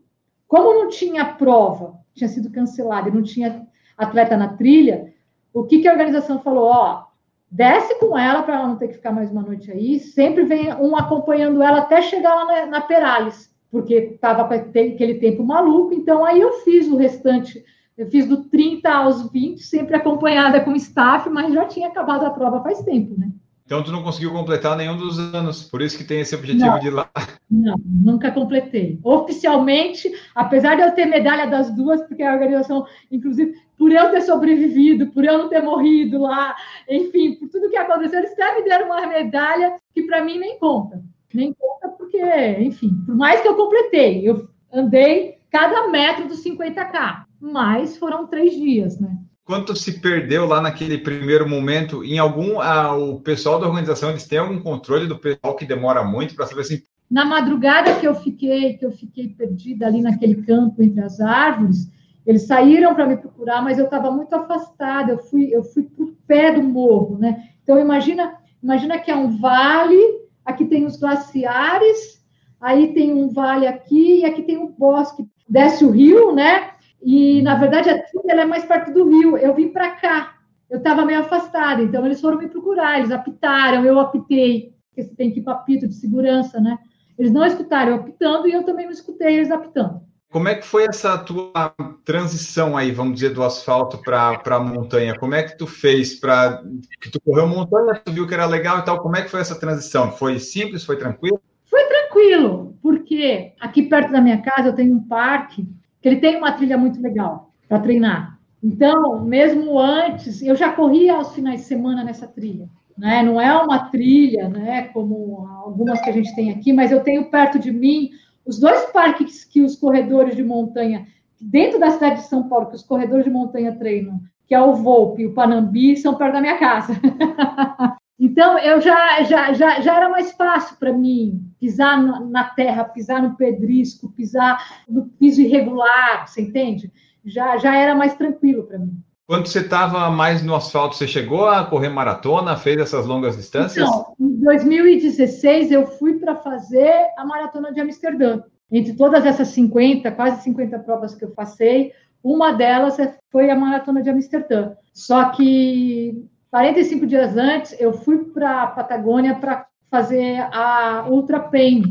Como não tinha prova, tinha sido cancelada e não tinha atleta na trilha, o que, que a organização falou? Ó, desce com ela para ela não ter que ficar mais uma noite aí. Sempre vem um acompanhando ela até chegar lá na, na Perales, porque estava com aquele tempo maluco. Então, aí eu fiz o restante, eu fiz do 30 aos 20, sempre acompanhada com staff, mas já tinha acabado a prova faz tempo, né? Então, tu não conseguiu completar nenhum dos anos, por isso que tem esse objetivo não, de ir lá. Não, nunca completei. Oficialmente, apesar de eu ter medalha das duas, porque a organização, inclusive, por eu ter sobrevivido, por eu não ter morrido lá, enfim, por tudo que aconteceu, eles até me deram uma medalha que para mim nem conta. Nem conta porque, enfim, por mais que eu completei, eu andei cada metro dos 50K, mas foram três dias, né? Quanto se perdeu lá naquele primeiro momento? Em algum, ah, o pessoal da organização eles têm algum controle do pessoal que demora muito para saber assim? Na madrugada que eu fiquei, que eu fiquei perdida ali naquele campo entre as árvores, eles saíram para me procurar, mas eu estava muito afastada. Eu fui, eu fui para o pé do morro, né? Então imagina, imagina que é um vale, aqui tem os glaciares, aí tem um vale aqui e aqui tem um bosque. Desce o rio, né? E na verdade a trilha é mais perto do rio. Eu vim para cá. Eu estava meio afastada, então eles foram me procurar, eles apitaram, eu apitei, porque você tem que ir para apito de segurança, né? Eles não escutaram eu apitando e eu também não escutei eles apitando. Como é que foi essa tua transição aí, vamos dizer, do asfalto para a montanha? Como é que tu fez para que tu correu montanha, tu viu que era legal e tal? Como é que foi essa transição? Foi simples? Foi tranquilo? Foi tranquilo, porque aqui perto da minha casa eu tenho um parque que ele tem uma trilha muito legal para treinar. Então, mesmo antes, eu já corria aos finais de semana nessa trilha. Né? Não é uma trilha, né, como algumas que a gente tem aqui, mas eu tenho perto de mim os dois parques que os corredores de montanha, dentro da cidade de São Paulo, que os corredores de montanha treinam, que é o Volpe e o Panambi, são perto da minha casa. então, eu já, já, já, já era mais fácil para mim pisar na terra, pisar no pedrisco, pisar no piso irregular, você entende? Já, já era mais tranquilo para mim. Quando você estava mais no asfalto, você chegou a correr maratona, fez essas longas distâncias? Então, em 2016 eu fui para fazer a maratona de Amsterdã. Entre todas essas 50, quase 50 provas que eu passei, uma delas é, foi a maratona de Amsterdã. Só que 45 dias antes eu fui para a Patagônia para fazer a Ultra Pain.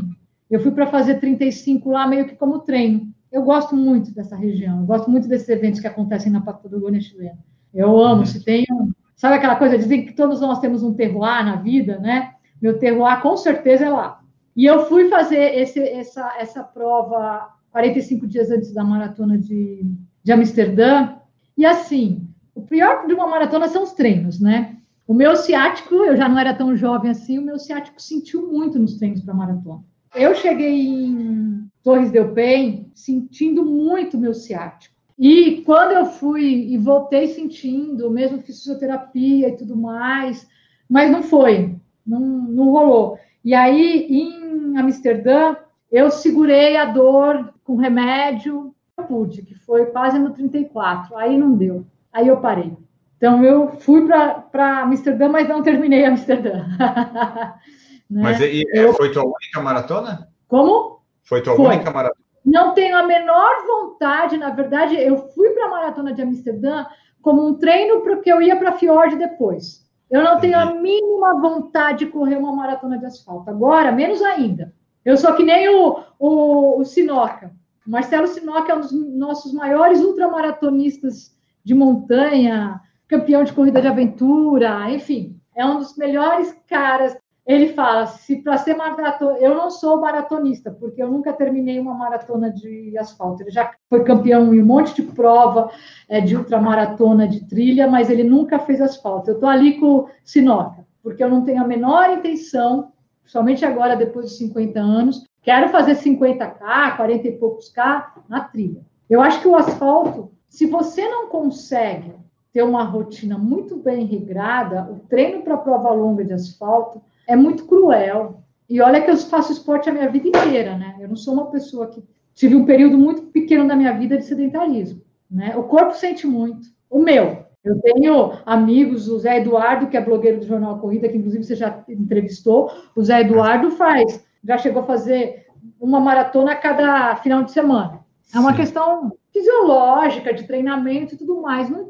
Eu fui para fazer 35 lá meio que como treino eu gosto muito dessa região, eu gosto muito desses eventos que acontecem na Patagônia chilena. Eu amo, uhum. se tem um, sabe aquela coisa, dizem que todos nós temos um terroir na vida, né? Meu terroir com certeza é lá. E eu fui fazer esse, essa, essa prova 45 dias antes da maratona de, de Amsterdã, e assim, pior de uma maratona são os treinos, né? O meu ciático, eu já não era tão jovem assim, o meu ciático sentiu muito nos treinos para maratona. Eu cheguei em Torres del Paine sentindo muito meu ciático. E quando eu fui e voltei sentindo, mesmo fiz fisioterapia e tudo mais, mas não foi, não, não rolou. E aí, em Amsterdã, eu segurei a dor com remédio, eu pude, que foi quase no 34, aí não deu, aí eu parei. Então, eu fui para Amsterdã, mas não terminei Amsterdã. Né? Mas e, eu... foi tua única maratona? Como? Foi tua foi. única maratona? Não tenho a menor vontade, na verdade, eu fui para a maratona de Amsterdã como um treino porque eu ia para a Fiord depois. Eu não tenho a mínima vontade de correr uma maratona de asfalto. Agora, menos ainda. Eu sou que nem o, o, o Sinoca. O Marcelo Sinoca é um dos nossos maiores ultramaratonistas de montanha, campeão de corrida de aventura, enfim, é um dos melhores caras ele fala: se para ser maratona, eu não sou maratonista, porque eu nunca terminei uma maratona de asfalto. Ele já foi campeão em um monte de prova é, de ultramaratona de trilha, mas ele nunca fez asfalto. Eu estou ali com Sinoca, porque eu não tenho a menor intenção, somente agora, depois dos 50 anos, quero fazer 50K, 40 e poucos K na trilha. Eu acho que o asfalto, se você não consegue ter uma rotina muito bem regrada, o treino para prova longa de asfalto é muito cruel. E olha que eu faço esporte a minha vida inteira, né? Eu não sou uma pessoa que tive um período muito pequeno da minha vida de sedentarismo, né? O corpo sente muito. O meu. Eu tenho amigos, o Zé Eduardo, que é blogueiro do Jornal Corrida, que inclusive você já entrevistou. O Zé Eduardo faz, já chegou a fazer uma maratona a cada final de semana. É uma Sim. questão fisiológica, de treinamento e tudo mais. Não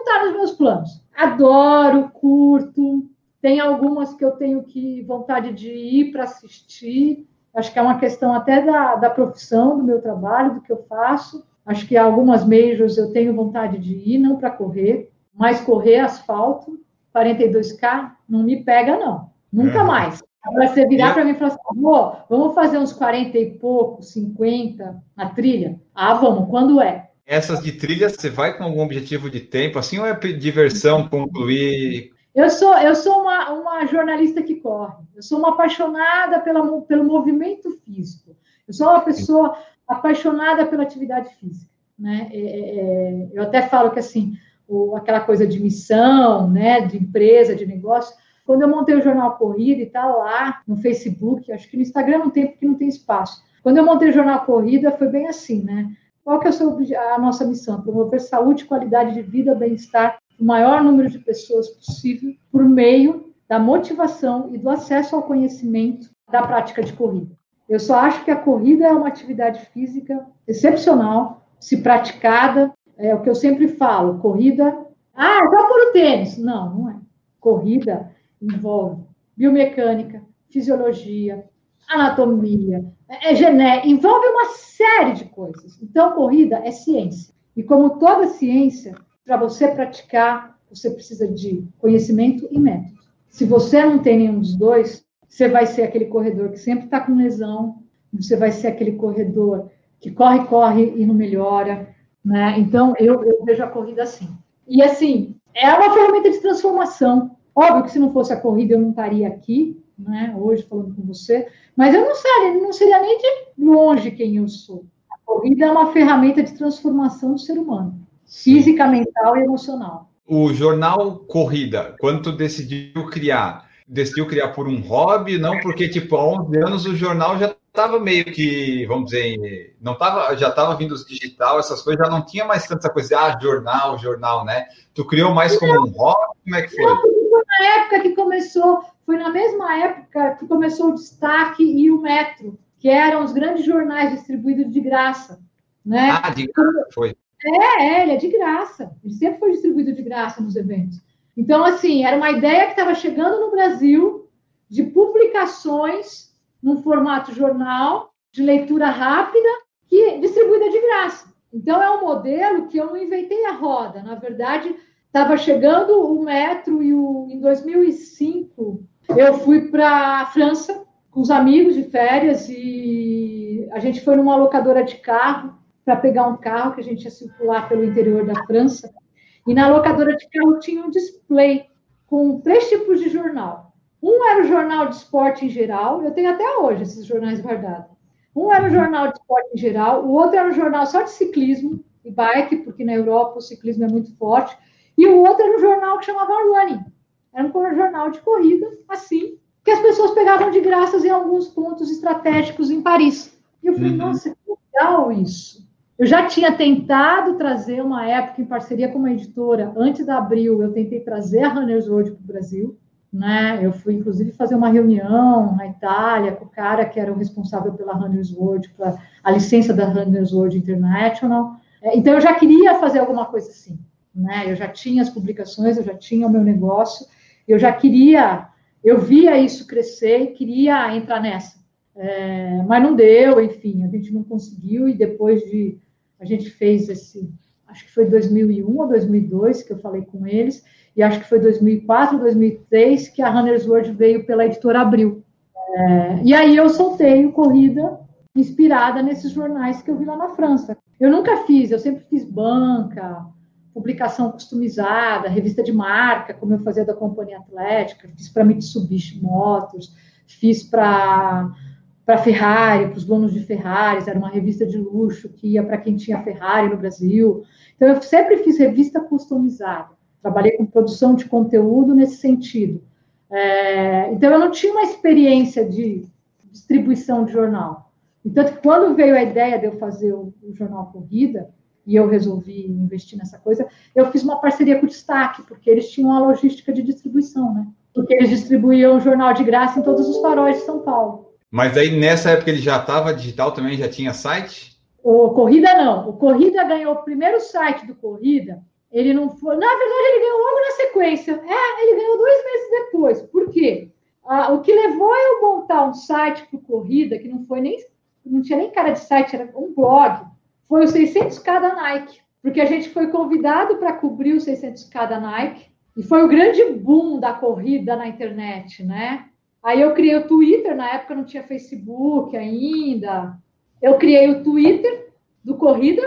está nos meus planos. Adoro, curto, tem algumas que eu tenho que vontade de ir para assistir. Acho que é uma questão até da, da profissão, do meu trabalho, do que eu faço. Acho que algumas majors eu tenho vontade de ir, não para correr, mas correr asfalto, 42K, não me pega, não. Nunca é. mais. Agora você virar para mim e falar assim, amor, vamos fazer uns 40 e pouco, 50 na trilha? Ah, vamos, quando é? Essas de trilha, você vai com algum objetivo de tempo, assim, ou é diversão, concluir eu sou, eu sou uma, uma jornalista que corre. Eu sou uma apaixonada pela, pelo movimento físico. Eu sou uma pessoa apaixonada pela atividade física. Né? É, é, é, eu até falo que assim, o, aquela coisa de missão, né, de empresa, de negócio, Quando eu montei o Jornal Corrida e tá lá no Facebook, acho que no Instagram não tem porque não tem espaço. Quando eu montei o Jornal Corrida, foi bem assim, né? Qual que é a nossa missão? Promover saúde, qualidade de vida, bem-estar, o maior número de pessoas possível, por meio da motivação e do acesso ao conhecimento da prática de corrida. Eu só acho que a corrida é uma atividade física excepcional, se praticada, é o que eu sempre falo, corrida, ah, só por o tênis. Não, não é. Corrida envolve biomecânica, fisiologia, anatomia, é, é genética, envolve uma série de coisas. Então, corrida é ciência. E como toda ciência, para você praticar, você precisa de conhecimento e método. Se você não tem nenhum dos dois, você vai ser aquele corredor que sempre está com lesão, você vai ser aquele corredor que corre, corre e não melhora. Né? Então, eu, eu vejo a corrida assim. E assim, é uma ferramenta de transformação. Óbvio que se não fosse a corrida, eu não estaria aqui, né, hoje falando com você, mas eu não seria, não seria nem de longe quem eu sou. A corrida é uma ferramenta de transformação do ser humano, física, mental e emocional. O jornal Corrida, quando tu decidiu criar, decidiu criar por um hobby, não porque, tipo, há 11 anos o jornal já estava meio que, vamos dizer, não tava, já estava vindo os digital, essas coisas, já não tinha mais tanta coisa, ah, jornal, jornal, né? Tu criou mais como um hobby? Como é que foi? Não, foi na época que começou, foi na mesma época que começou o Destaque e o Metro, que eram os grandes jornais distribuídos de graça, né? Ah, de graça, foi. É, é, ele é de graça. Ele sempre foi distribuído de graça nos eventos. Então, assim, era uma ideia que estava chegando no Brasil de publicações num formato jornal, de leitura rápida, que distribuída de graça. Então, é um modelo que eu não inventei a roda. Na verdade, estava chegando o metro e o, em 2005 eu fui para a França com os amigos de férias e a gente foi numa locadora de carro para pegar um carro que a gente ia circular pelo interior da França. E na locadora de carro tinha um display com três tipos de jornal. Um era o jornal de esporte em geral, eu tenho até hoje esses jornais guardados. Um era o jornal de esporte em geral, o outro era um jornal só de ciclismo e bike, porque na Europa o ciclismo é muito forte, e o outro era um jornal que chamava Running. Era um jornal de corrida, assim, que as pessoas pegavam de graças em alguns pontos estratégicos em Paris. E eu falei, uhum. nossa, que legal isso. Eu já tinha tentado trazer uma época em parceria com uma editora, antes da Abril, eu tentei trazer a Runners World para o Brasil. Né? Eu fui, inclusive, fazer uma reunião na Itália com o cara que era o responsável pela Runners World, a licença da Runners World International. É, então, eu já queria fazer alguma coisa assim. Né? Eu já tinha as publicações, eu já tinha o meu negócio, eu já queria, eu via isso crescer e queria entrar nessa. É, mas não deu, enfim, a gente não conseguiu e depois de a gente fez esse, acho que foi 2001 ou 2002 que eu falei com eles, e acho que foi 2004, 2003 que a Runners World veio pela editora Abril. É, e aí eu soltei o Corrida inspirada nesses jornais que eu vi lá na França. Eu nunca fiz, eu sempre fiz banca, publicação customizada, revista de marca, como eu fazia da Companhia Atlética, fiz para Mitsubishi Motors, fiz para para Ferrari, para os donos de Ferraris, era uma revista de luxo que ia para quem tinha Ferrari no Brasil. Então, eu sempre fiz revista customizada, trabalhei com produção de conteúdo nesse sentido. É, então, eu não tinha uma experiência de distribuição de jornal. Então, quando veio a ideia de eu fazer o, o jornal Corrida, e eu resolvi investir nessa coisa, eu fiz uma parceria com o Destaque, porque eles tinham a logística de distribuição, né? Porque eles distribuíam o jornal de graça em todos os faróis de São Paulo. Mas aí nessa época ele já estava digital também, já tinha site? O Corrida não. O Corrida ganhou o primeiro site do Corrida. Ele não foi. Na verdade, ele ganhou logo na sequência. É, ele ganhou dois meses depois. Por quê? Ah, o que levou eu montar um site para Corrida, que não foi nem. Não tinha nem cara de site, era um blog, foi o 600k da Nike. Porque a gente foi convidado para cobrir o 600k da Nike. E foi o grande boom da corrida na internet, né? Aí eu criei o Twitter, na época não tinha Facebook ainda. Eu criei o Twitter do Corrida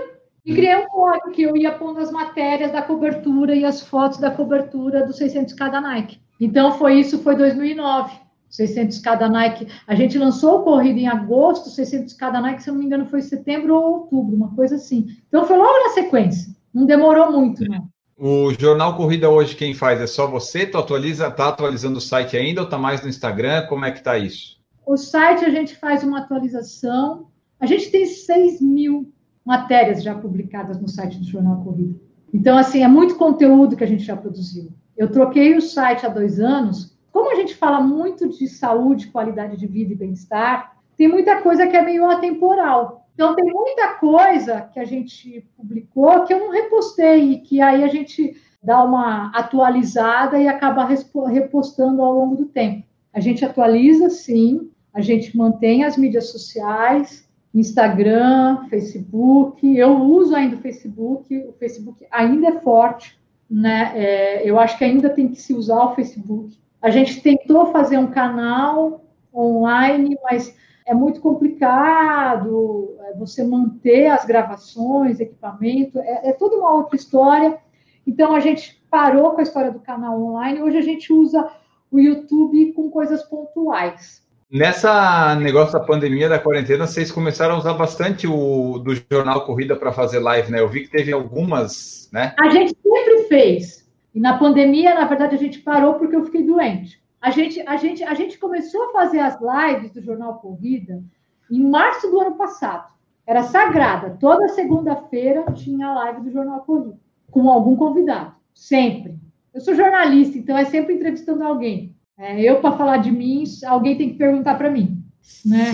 e criei um blog que eu ia pondo as matérias da cobertura e as fotos da cobertura do 600k da Nike. Então foi isso, foi 2009. 600k da Nike. A gente lançou o Corrida em agosto, 600k da Nike, se eu não me engano, foi setembro ou outubro, uma coisa assim. Então foi logo na sequência. Não demorou muito, não. O Jornal Corrida hoje quem faz é só você? Tu atualiza, tá atualizando o site ainda ou tá mais no Instagram? Como é que tá isso? O site a gente faz uma atualização. A gente tem 6 mil matérias já publicadas no site do Jornal Corrida. Então, assim, é muito conteúdo que a gente já produziu. Eu troquei o site há dois anos. Como a gente fala muito de saúde, qualidade de vida e bem-estar, tem muita coisa que é meio atemporal. Então, tem muita coisa que a gente publicou que eu não repostei, e que aí a gente dá uma atualizada e acaba repostando ao longo do tempo. A gente atualiza, sim, a gente mantém as mídias sociais, Instagram, Facebook. Eu uso ainda o Facebook, o Facebook ainda é forte, né? É, eu acho que ainda tem que se usar o Facebook. A gente tentou fazer um canal online, mas é muito complicado é, você manter as gravações, equipamento, é, é toda uma outra história. Então a gente parou com a história do canal online. Hoje a gente usa o YouTube com coisas pontuais. Nessa negócio da pandemia, da quarentena, vocês começaram a usar bastante o do jornal Corrida para fazer live, né? Eu vi que teve algumas, né? A gente sempre fez. E na pandemia, na verdade, a gente parou porque eu fiquei doente. A gente, a gente, a gente começou a fazer as lives do jornal Corrida em março do ano passado. Era sagrada. Toda segunda-feira tinha live do jornal Corrida com algum convidado, sempre. Eu sou jornalista, então é sempre entrevistando alguém. É, eu, para falar de mim, alguém tem que perguntar para mim. Né?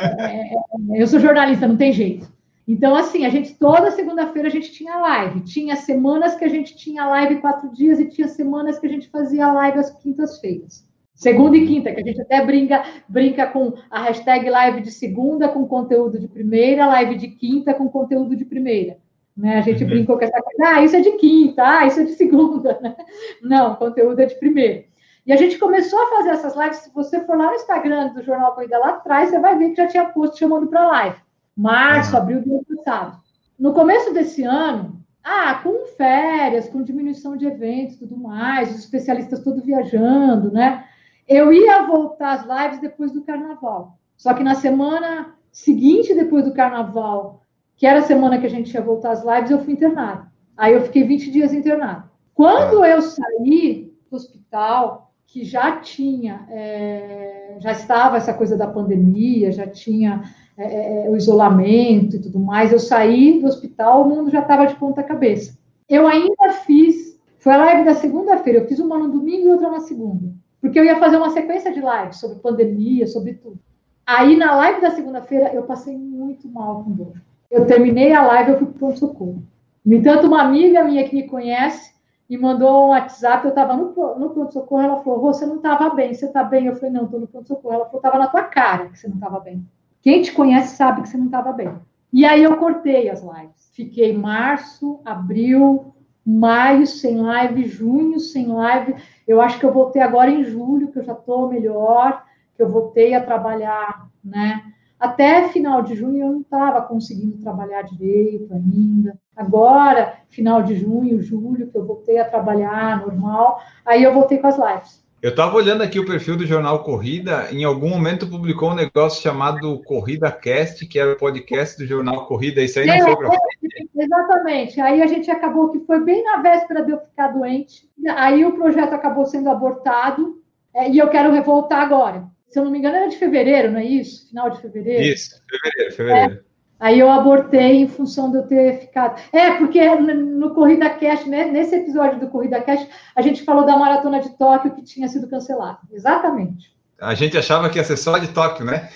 É, é, é, eu sou jornalista, não tem jeito. Então, assim, a gente toda segunda-feira a gente tinha live. Tinha semanas que a gente tinha live quatro dias e tinha semanas que a gente fazia live às quintas-feiras. Segunda e quinta, que a gente até brinca, brinca com a hashtag live de segunda com conteúdo de primeira, live de quinta com conteúdo de primeira. Né? A gente uhum. brincou com essa coisa, ah, isso é de quinta, ah, isso é de segunda. Né? Não, conteúdo é de primeira. E a gente começou a fazer essas lives. Se você for lá no Instagram do Jornal Corrida lá atrás, você vai ver que já tinha post chamando para live. Março, abril do ano passado. No começo desse ano, ah, com férias, com diminuição de eventos tudo mais, os especialistas todos viajando, né? Eu ia voltar às lives depois do carnaval. Só que na semana seguinte, depois do carnaval, que era a semana que a gente ia voltar às lives, eu fui internado. Aí eu fiquei 20 dias internado. Quando eu saí do hospital, que já tinha, é, já estava essa coisa da pandemia, já tinha é, é, o isolamento e tudo mais. Eu saí do hospital, o mundo já estava de ponta cabeça. Eu ainda fiz, foi a live da segunda-feira, eu fiz uma no domingo e outra na segunda, porque eu ia fazer uma sequência de lives sobre pandemia, sobre tudo. Aí na live da segunda-feira eu passei muito mal com dor. Eu terminei a live, eu fui para o pronto-socorro. No entanto, uma amiga minha que me conhece me mandou um WhatsApp, eu estava no, no pronto-socorro, ela falou, você não estava bem, você está bem? Eu falei, não, estou no pronto-socorro. Ela falou, estava na tua cara que você não estava bem. Quem te conhece sabe que você não estava bem. E aí eu cortei as lives. Fiquei março, abril, maio sem live, junho sem live. Eu acho que eu voltei agora em julho, que eu já estou melhor, que eu voltei a trabalhar, né? Até final de junho eu não estava conseguindo trabalhar direito ainda. Agora, final de junho, julho, que eu voltei a trabalhar normal, aí eu voltei com as lives. Eu estava olhando aqui o perfil do jornal Corrida, em algum momento publicou um negócio chamado Corrida Cast, que era o podcast do jornal Corrida, isso aí não é, foi para Exatamente. Aí a gente acabou que foi bem na véspera de eu ficar doente. Aí o projeto acabou sendo abortado é, e eu quero voltar agora se eu não me engano, era de fevereiro, não é isso? Final de fevereiro? Isso, fevereiro, fevereiro. É. Aí eu abortei em função de eu ter ficado. É, porque no Corrida Cash, né, nesse episódio do Corrida Cash, a gente falou da maratona de Tóquio que tinha sido cancelada. Exatamente. A gente achava que ia ser só de Tóquio, né?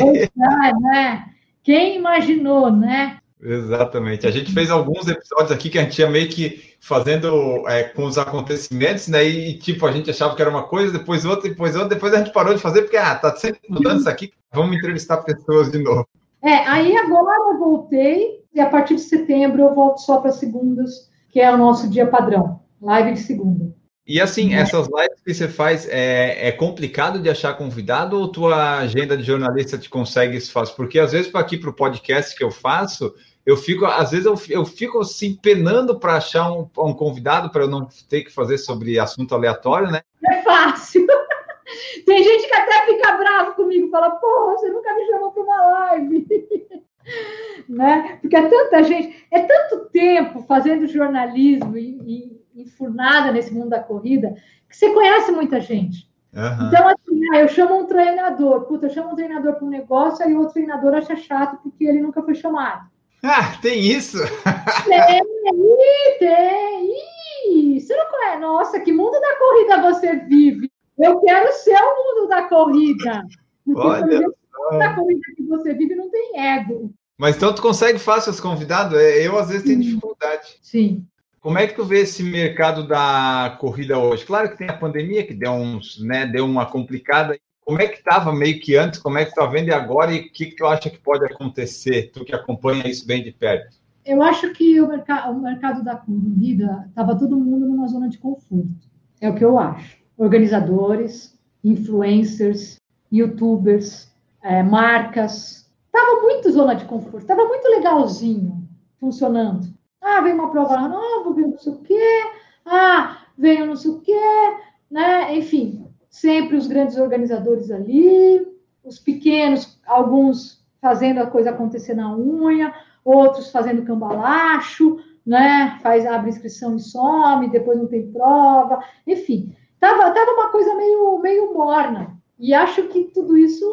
Pois é, né? Quem imaginou, né? Exatamente. A gente fez alguns episódios aqui que a gente ia meio que fazendo é, com os acontecimentos, né? E tipo, a gente achava que era uma coisa, depois outra, depois outra, depois a gente parou de fazer, porque ah, tá sempre mudando isso aqui, vamos entrevistar pessoas de novo. É, aí agora eu voltei, e a partir de setembro eu volto só para segundas, que é o nosso dia padrão, live de segunda. E assim, essas lives que você faz, é, é complicado de achar convidado ou tua agenda de jornalista te consegue isso fácil? Porque às vezes para aqui para o podcast que eu faço, eu fico, às vezes eu, eu fico assim penando para achar um, um convidado para eu não ter que fazer sobre assunto aleatório, né? É fácil. Tem gente que até fica bravo comigo, fala, porra, você nunca me chamou para uma live. né? Porque é tanta gente, é tanto tempo fazendo jornalismo e, e enfurnada nesse mundo da corrida, que você conhece muita gente. Uhum. Então, assim, ah, eu chamo um treinador, puta, eu chamo um treinador para um negócio, aí o outro treinador acha chato porque ele nunca foi chamado. Ah, tem isso? Tem, tem. Você não conhece? Nossa, que mundo da corrida você vive? Eu quero ser o mundo da corrida. Porque, Olha, por exemplo, o mundo da corrida que você vive não tem ego. Mas então tu consegue fácil os convidados? É, eu, às vezes, tenho dificuldade. Sim. Como é que tu vê esse mercado da corrida hoje? Claro que tem a pandemia que deu uns, né, deu uma complicada. Como é que estava meio que antes? Como é que tu tá vendo agora? E o que, que tu acha que pode acontecer? Tu que acompanha isso bem de perto. Eu acho que o, mercado, o mercado da corrida estava todo mundo numa zona de conforto. É o que eu acho. Organizadores, influencers, youtubers, é, marcas, Estava muito zona de conforto, estava muito legalzinho funcionando. Ah, veio uma prova nova, veio não sei o quê, ah, veio não sei o quê, né? Enfim, sempre os grandes organizadores ali, os pequenos, alguns fazendo a coisa acontecer na unha, outros fazendo cambalacho, né? Faz, abre inscrição e some, depois não tem prova, enfim. Tava, tava uma coisa meio, meio morna. E acho que tudo isso,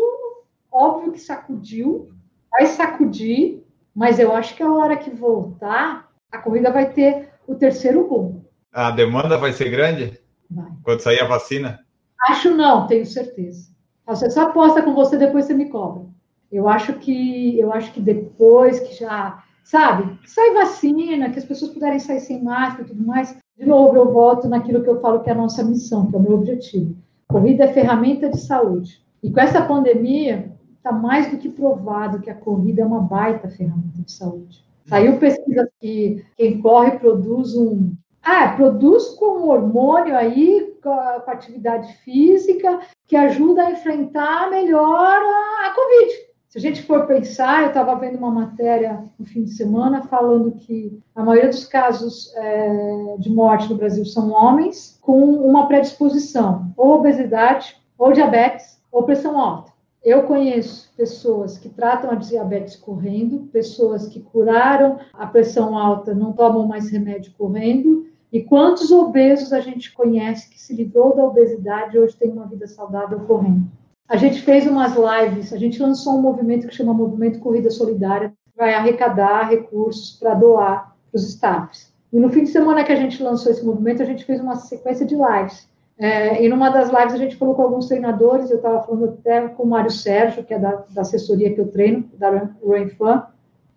óbvio que sacudiu, vai sacudir, mas eu acho que a hora que voltar, a corrida vai ter o terceiro rumo. A demanda vai ser grande? Vai. Quando sair a vacina? Acho não, tenho certeza. Faço essa aposta com você, depois você me cobra. Eu acho que eu acho que depois que já, sabe, sai vacina, que as pessoas puderem sair sem máscara e tudo mais, de novo eu volto naquilo que eu falo que é a nossa missão, que é o meu objetivo. Corrida é ferramenta de saúde. E com essa pandemia, está mais do que provado que a corrida é uma baita ferramenta de saúde. Saiu pesquisa que quem corre produz um. Ah, produz com um hormônio aí, com a, atividade física, que ajuda a enfrentar melhor a, a Covid. Se a gente for pensar, eu estava vendo uma matéria no fim de semana falando que a maioria dos casos é, de morte no Brasil são homens com uma predisposição, ou obesidade, ou diabetes, ou pressão alta. Eu conheço pessoas que tratam a diabetes correndo, pessoas que curaram a pressão alta, não tomam mais remédio correndo, e quantos obesos a gente conhece que se livrou da obesidade e hoje tem uma vida saudável correndo. A gente fez umas lives, a gente lançou um movimento que chama Movimento Corrida Solidária, que vai arrecadar recursos para doar para os staffs. E no fim de semana que a gente lançou esse movimento, a gente fez uma sequência de lives é, e numa das lives a gente falou com alguns treinadores, eu estava falando até com o Mário Sérgio, que é da, da assessoria que eu treino, da Runfan,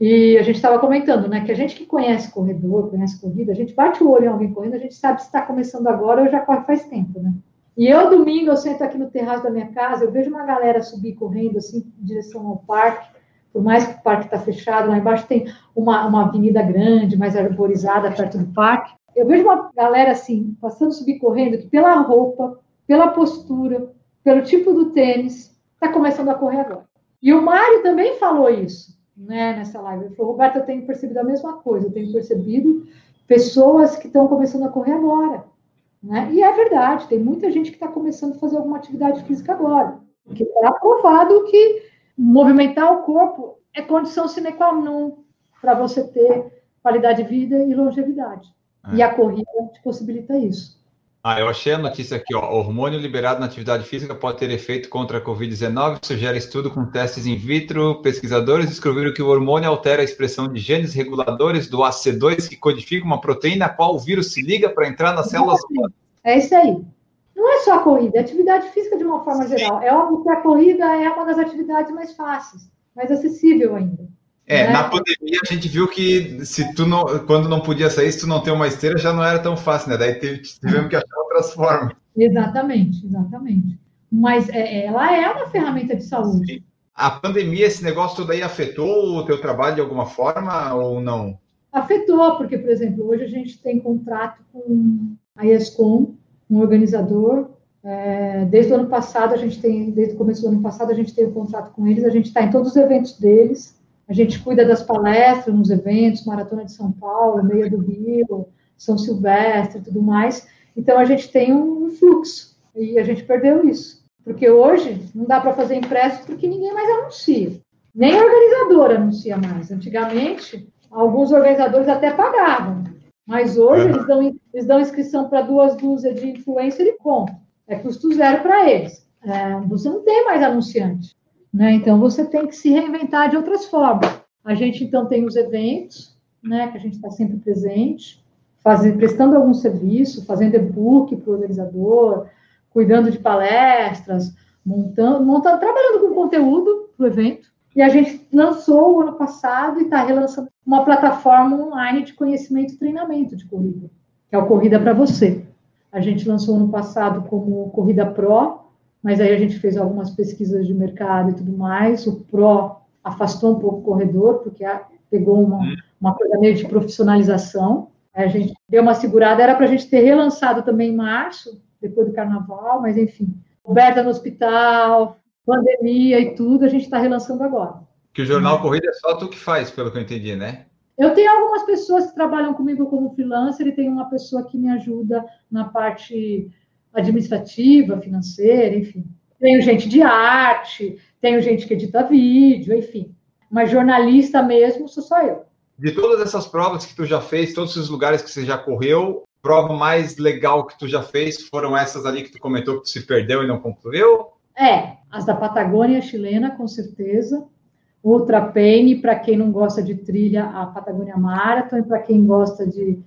e a gente estava comentando, né, que a gente que conhece corredor, conhece corrida, a gente bate o olho em alguém correndo, a gente sabe se está começando agora ou já corre faz tempo, né? E eu, domingo, eu sento aqui no terraço da minha casa, eu vejo uma galera subir correndo, assim, em direção ao parque, por mais que o parque está fechado, lá embaixo tem uma, uma avenida grande, mais arborizada, perto do parque, eu vejo uma galera assim, passando, subir correndo, que pela roupa, pela postura, pelo tipo do tênis, está começando a correr agora. E o Mário também falou isso, né, nessa live. Ele falou, Roberto, eu tenho percebido a mesma coisa, eu tenho percebido pessoas que estão começando a correr agora. Né? E é verdade, tem muita gente que está começando a fazer alguma atividade física agora. Porque está provado que movimentar o corpo é condição sine qua non para você ter qualidade de vida e longevidade. É. E a corrida te possibilita isso. Ah, eu achei a notícia aqui, ó. Hormônio liberado na atividade física pode ter efeito contra a Covid-19, sugere estudo com testes in vitro. Pesquisadores descobriram que o hormônio altera a expressão de genes reguladores do AC2, que codifica uma proteína a qual o vírus se liga para entrar nas células humanas. É isso aí. Não é só a corrida, é atividade física de uma forma Sim. geral. É óbvio que a corrida é uma das atividades mais fáceis, mais acessível ainda. É, né? na pandemia a gente viu que se tu não, quando não podia sair, se tu não tem uma esteira, já não era tão fácil, né? Daí tivemos que achar outras formas. Exatamente, exatamente. Mas é, ela é uma ferramenta de saúde. Sim. A pandemia, esse negócio todo aí afetou o teu trabalho de alguma forma ou não? Afetou, porque, por exemplo, hoje a gente tem contrato com a ESCOM, um organizador. É, desde o ano passado, a gente tem, desde o começo do ano passado, a gente tem um contrato com eles, a gente está em todos os eventos deles. A gente cuida das palestras nos eventos, Maratona de São Paulo, Meia do Rio, São Silvestre e tudo mais. Então, a gente tem um fluxo e a gente perdeu isso. Porque hoje não dá para fazer impresso porque ninguém mais anuncia. Nem a organizadora anuncia mais. Antigamente, alguns organizadores até pagavam. Mas hoje eles dão, eles dão inscrição para duas dúzias de influencer e conta. É custo zero para eles. É, você não tem mais anunciante. Né? Então você tem que se reinventar de outras formas. A gente então tem os eventos, né, que a gente está sempre presente, fazendo, prestando algum serviço, fazendo e-book para o organizador, cuidando de palestras, montando, montando, trabalhando com conteúdo para o evento. E a gente lançou o ano passado e está relançando uma plataforma online de conhecimento e treinamento de corrida, que é o Corrida para Você. A gente lançou ano passado como Corrida Pro, mas aí a gente fez algumas pesquisas de mercado e tudo mais. O Pro afastou um pouco o corredor, porque pegou uma, hum. uma coisa meio de profissionalização. A gente deu uma segurada, era para a gente ter relançado também em março, depois do carnaval, mas enfim. Roberta no hospital, pandemia e tudo, a gente está relançando agora. Que o Jornal Corrida é só tu que faz, pelo que eu entendi, né? Eu tenho algumas pessoas que trabalham comigo como freelancer e tem uma pessoa que me ajuda na parte administrativa, financeira, enfim. Tenho gente de arte, tenho gente que edita vídeo, enfim. Mas jornalista mesmo sou só eu. De todas essas provas que tu já fez, todos esses lugares que você já correu, prova mais legal que tu já fez foram essas ali que tu comentou que tu se perdeu e não concluiu? É, as da Patagônia chilena, com certeza. Ultra Paine, para quem não gosta de trilha, a Patagônia Marathon, e para quem gosta de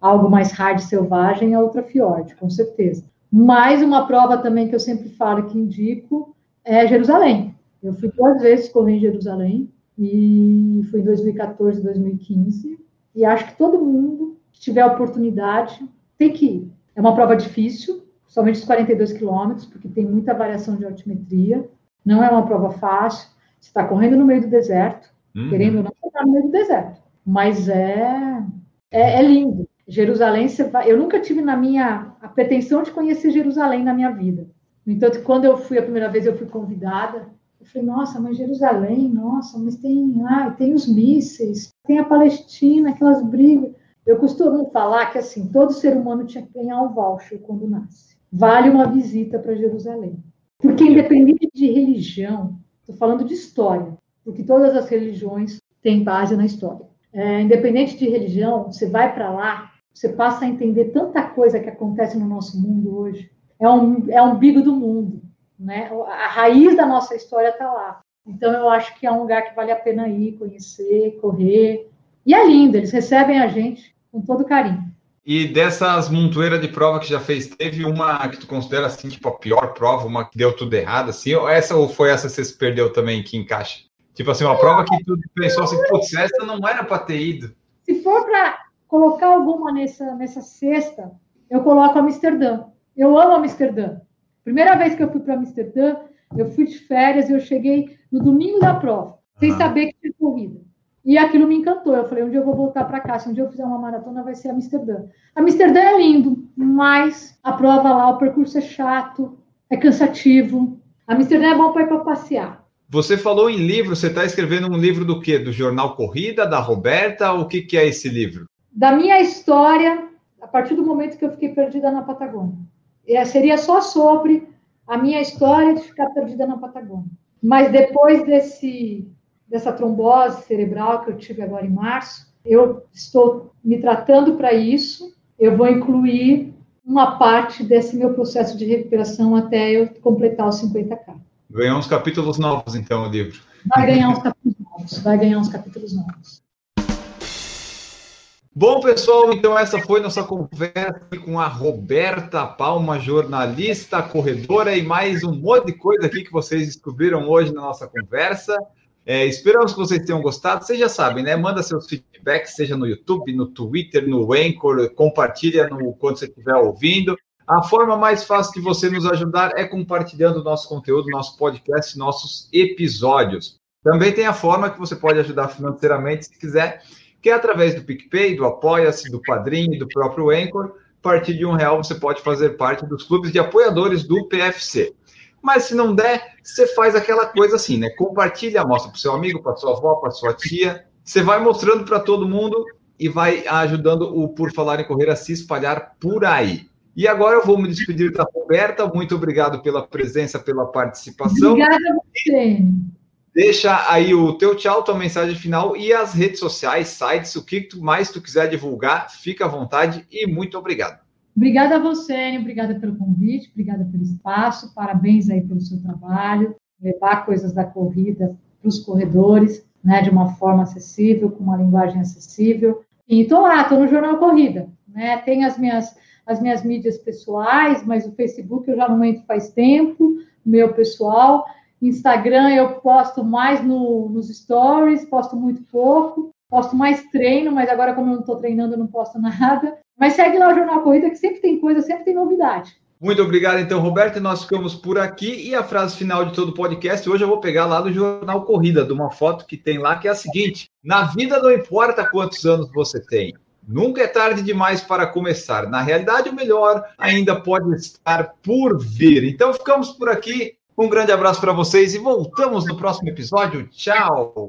algo mais hard selvagem, a Ultra Fjord, com certeza. Mais uma prova também que eu sempre falo que indico é Jerusalém. Eu fui duas vezes correr em Jerusalém, e fui em 2014, 2015, e acho que todo mundo que tiver oportunidade tem que ir. É uma prova difícil, somente os 42 quilômetros, porque tem muita variação de altimetria, não é uma prova fácil, você está correndo no meio do deserto, uhum. querendo ou não, você está no meio do deserto, mas é, é, é lindo. Jerusalém, vai. Eu nunca tive na minha a pretensão de conhecer Jerusalém na minha vida. No entanto, quando eu fui a primeira vez, eu fui convidada. Eu falei, nossa, mas Jerusalém, nossa, mas tem, ah, tem os mísseis, tem a Palestina, aquelas brigas. Eu costumo falar que assim, todo ser humano tinha que ganhar um voucher quando nasce. Vale uma visita para Jerusalém. Porque independente de religião, estou falando de história, porque todas as religiões têm base na história. É, independente de religião, você vai para lá, você passa a entender tanta coisa que acontece no nosso mundo hoje. É um, é um umbigo do mundo, né? A raiz da nossa história está lá. Então, eu acho que é um lugar que vale a pena ir, conhecer, correr. E é lindo, eles recebem a gente com todo carinho. E dessas montoeiras de prova que já fez, teve uma que tu considera assim, tipo, a pior prova, uma que deu tudo errado, assim? Ou essa ou foi essa que você se perdeu também, que encaixa? Tipo assim, uma prova que tu pensou assim, putz, essa não era para ter ido. Se for para colocar alguma nessa, nessa cesta, eu coloco Amsterdã. Eu amo Amsterdã. Primeira vez que eu fui para Amsterdã, eu fui de férias e eu cheguei no domingo da prova, sem saber que tinha corrida. E aquilo me encantou. Eu falei, um dia eu vou voltar para cá. Se um dia eu fizer uma maratona, vai ser Amsterdã. Amsterdã é lindo, mas a prova lá, o percurso é chato, é cansativo. Amsterdã é bom para ir para passear. Você falou em livro, você está escrevendo um livro do quê? Do Jornal Corrida, da Roberta? O que, que é esse livro? Da minha história a partir do momento que eu fiquei perdida na Patagônia. E seria só sobre a minha história de ficar perdida na Patagônia. Mas depois desse dessa trombose cerebral que eu tive agora em março, eu estou me tratando para isso. Eu vou incluir uma parte desse meu processo de recuperação até eu completar os 50k. Ganhar uns capítulos novos, então, o livro. Vai ganhar uns capítulos novos. Vai ganhar uns capítulos novos. Bom, pessoal, então essa foi nossa conversa com a Roberta Palma, jornalista, corredora e mais um monte de coisa aqui que vocês descobriram hoje na nossa conversa. É, esperamos que vocês tenham gostado. Vocês já sabem, né? Manda seus feedbacks, seja no YouTube, no Twitter, no Anchor, compartilha no, quando você estiver ouvindo. A forma mais fácil de você nos ajudar é compartilhando nosso conteúdo, nosso podcast, nossos episódios. Também tem a forma que você pode ajudar financeiramente, se quiser que é através do PicPay, do Apoia-se, do Padrim do próprio Anchor. A partir de um real você pode fazer parte dos clubes de apoiadores do PFC. Mas se não der, você faz aquela coisa assim, né? Compartilha, mostra para seu amigo, para sua avó, para sua tia. Você vai mostrando para todo mundo e vai ajudando o Por Falar em Correr a se espalhar por aí. E agora eu vou me despedir da Roberta. Muito obrigado pela presença, pela participação. Obrigada a você. Deixa aí o teu tchau, tua mensagem final e as redes sociais, sites, o que mais tu quiser divulgar, fica à vontade e muito obrigado. Obrigada a você, obrigada pelo convite, obrigada pelo espaço, parabéns aí pelo seu trabalho, levar coisas da corrida para os corredores, né, de uma forma acessível, com uma linguagem acessível. E estou lá, estou no Jornal Corrida, né, tem as minhas, as minhas mídias pessoais, mas o Facebook eu já não entro faz tempo, meu pessoal, Instagram eu posto mais no, nos stories, posto muito pouco, posto mais treino, mas agora como eu não estou treinando, eu não posto nada. Mas segue lá o Jornal Corrida, que sempre tem coisa, sempre tem novidade. Muito obrigado, então, Roberto. E nós ficamos por aqui. E a frase final de todo o podcast, hoje eu vou pegar lá do Jornal Corrida, de uma foto que tem lá, que é a seguinte: Na vida não importa quantos anos você tem. Nunca é tarde demais para começar. Na realidade, o melhor ainda pode estar por vir. Então, ficamos por aqui. Um grande abraço para vocês e voltamos no próximo episódio. Tchau!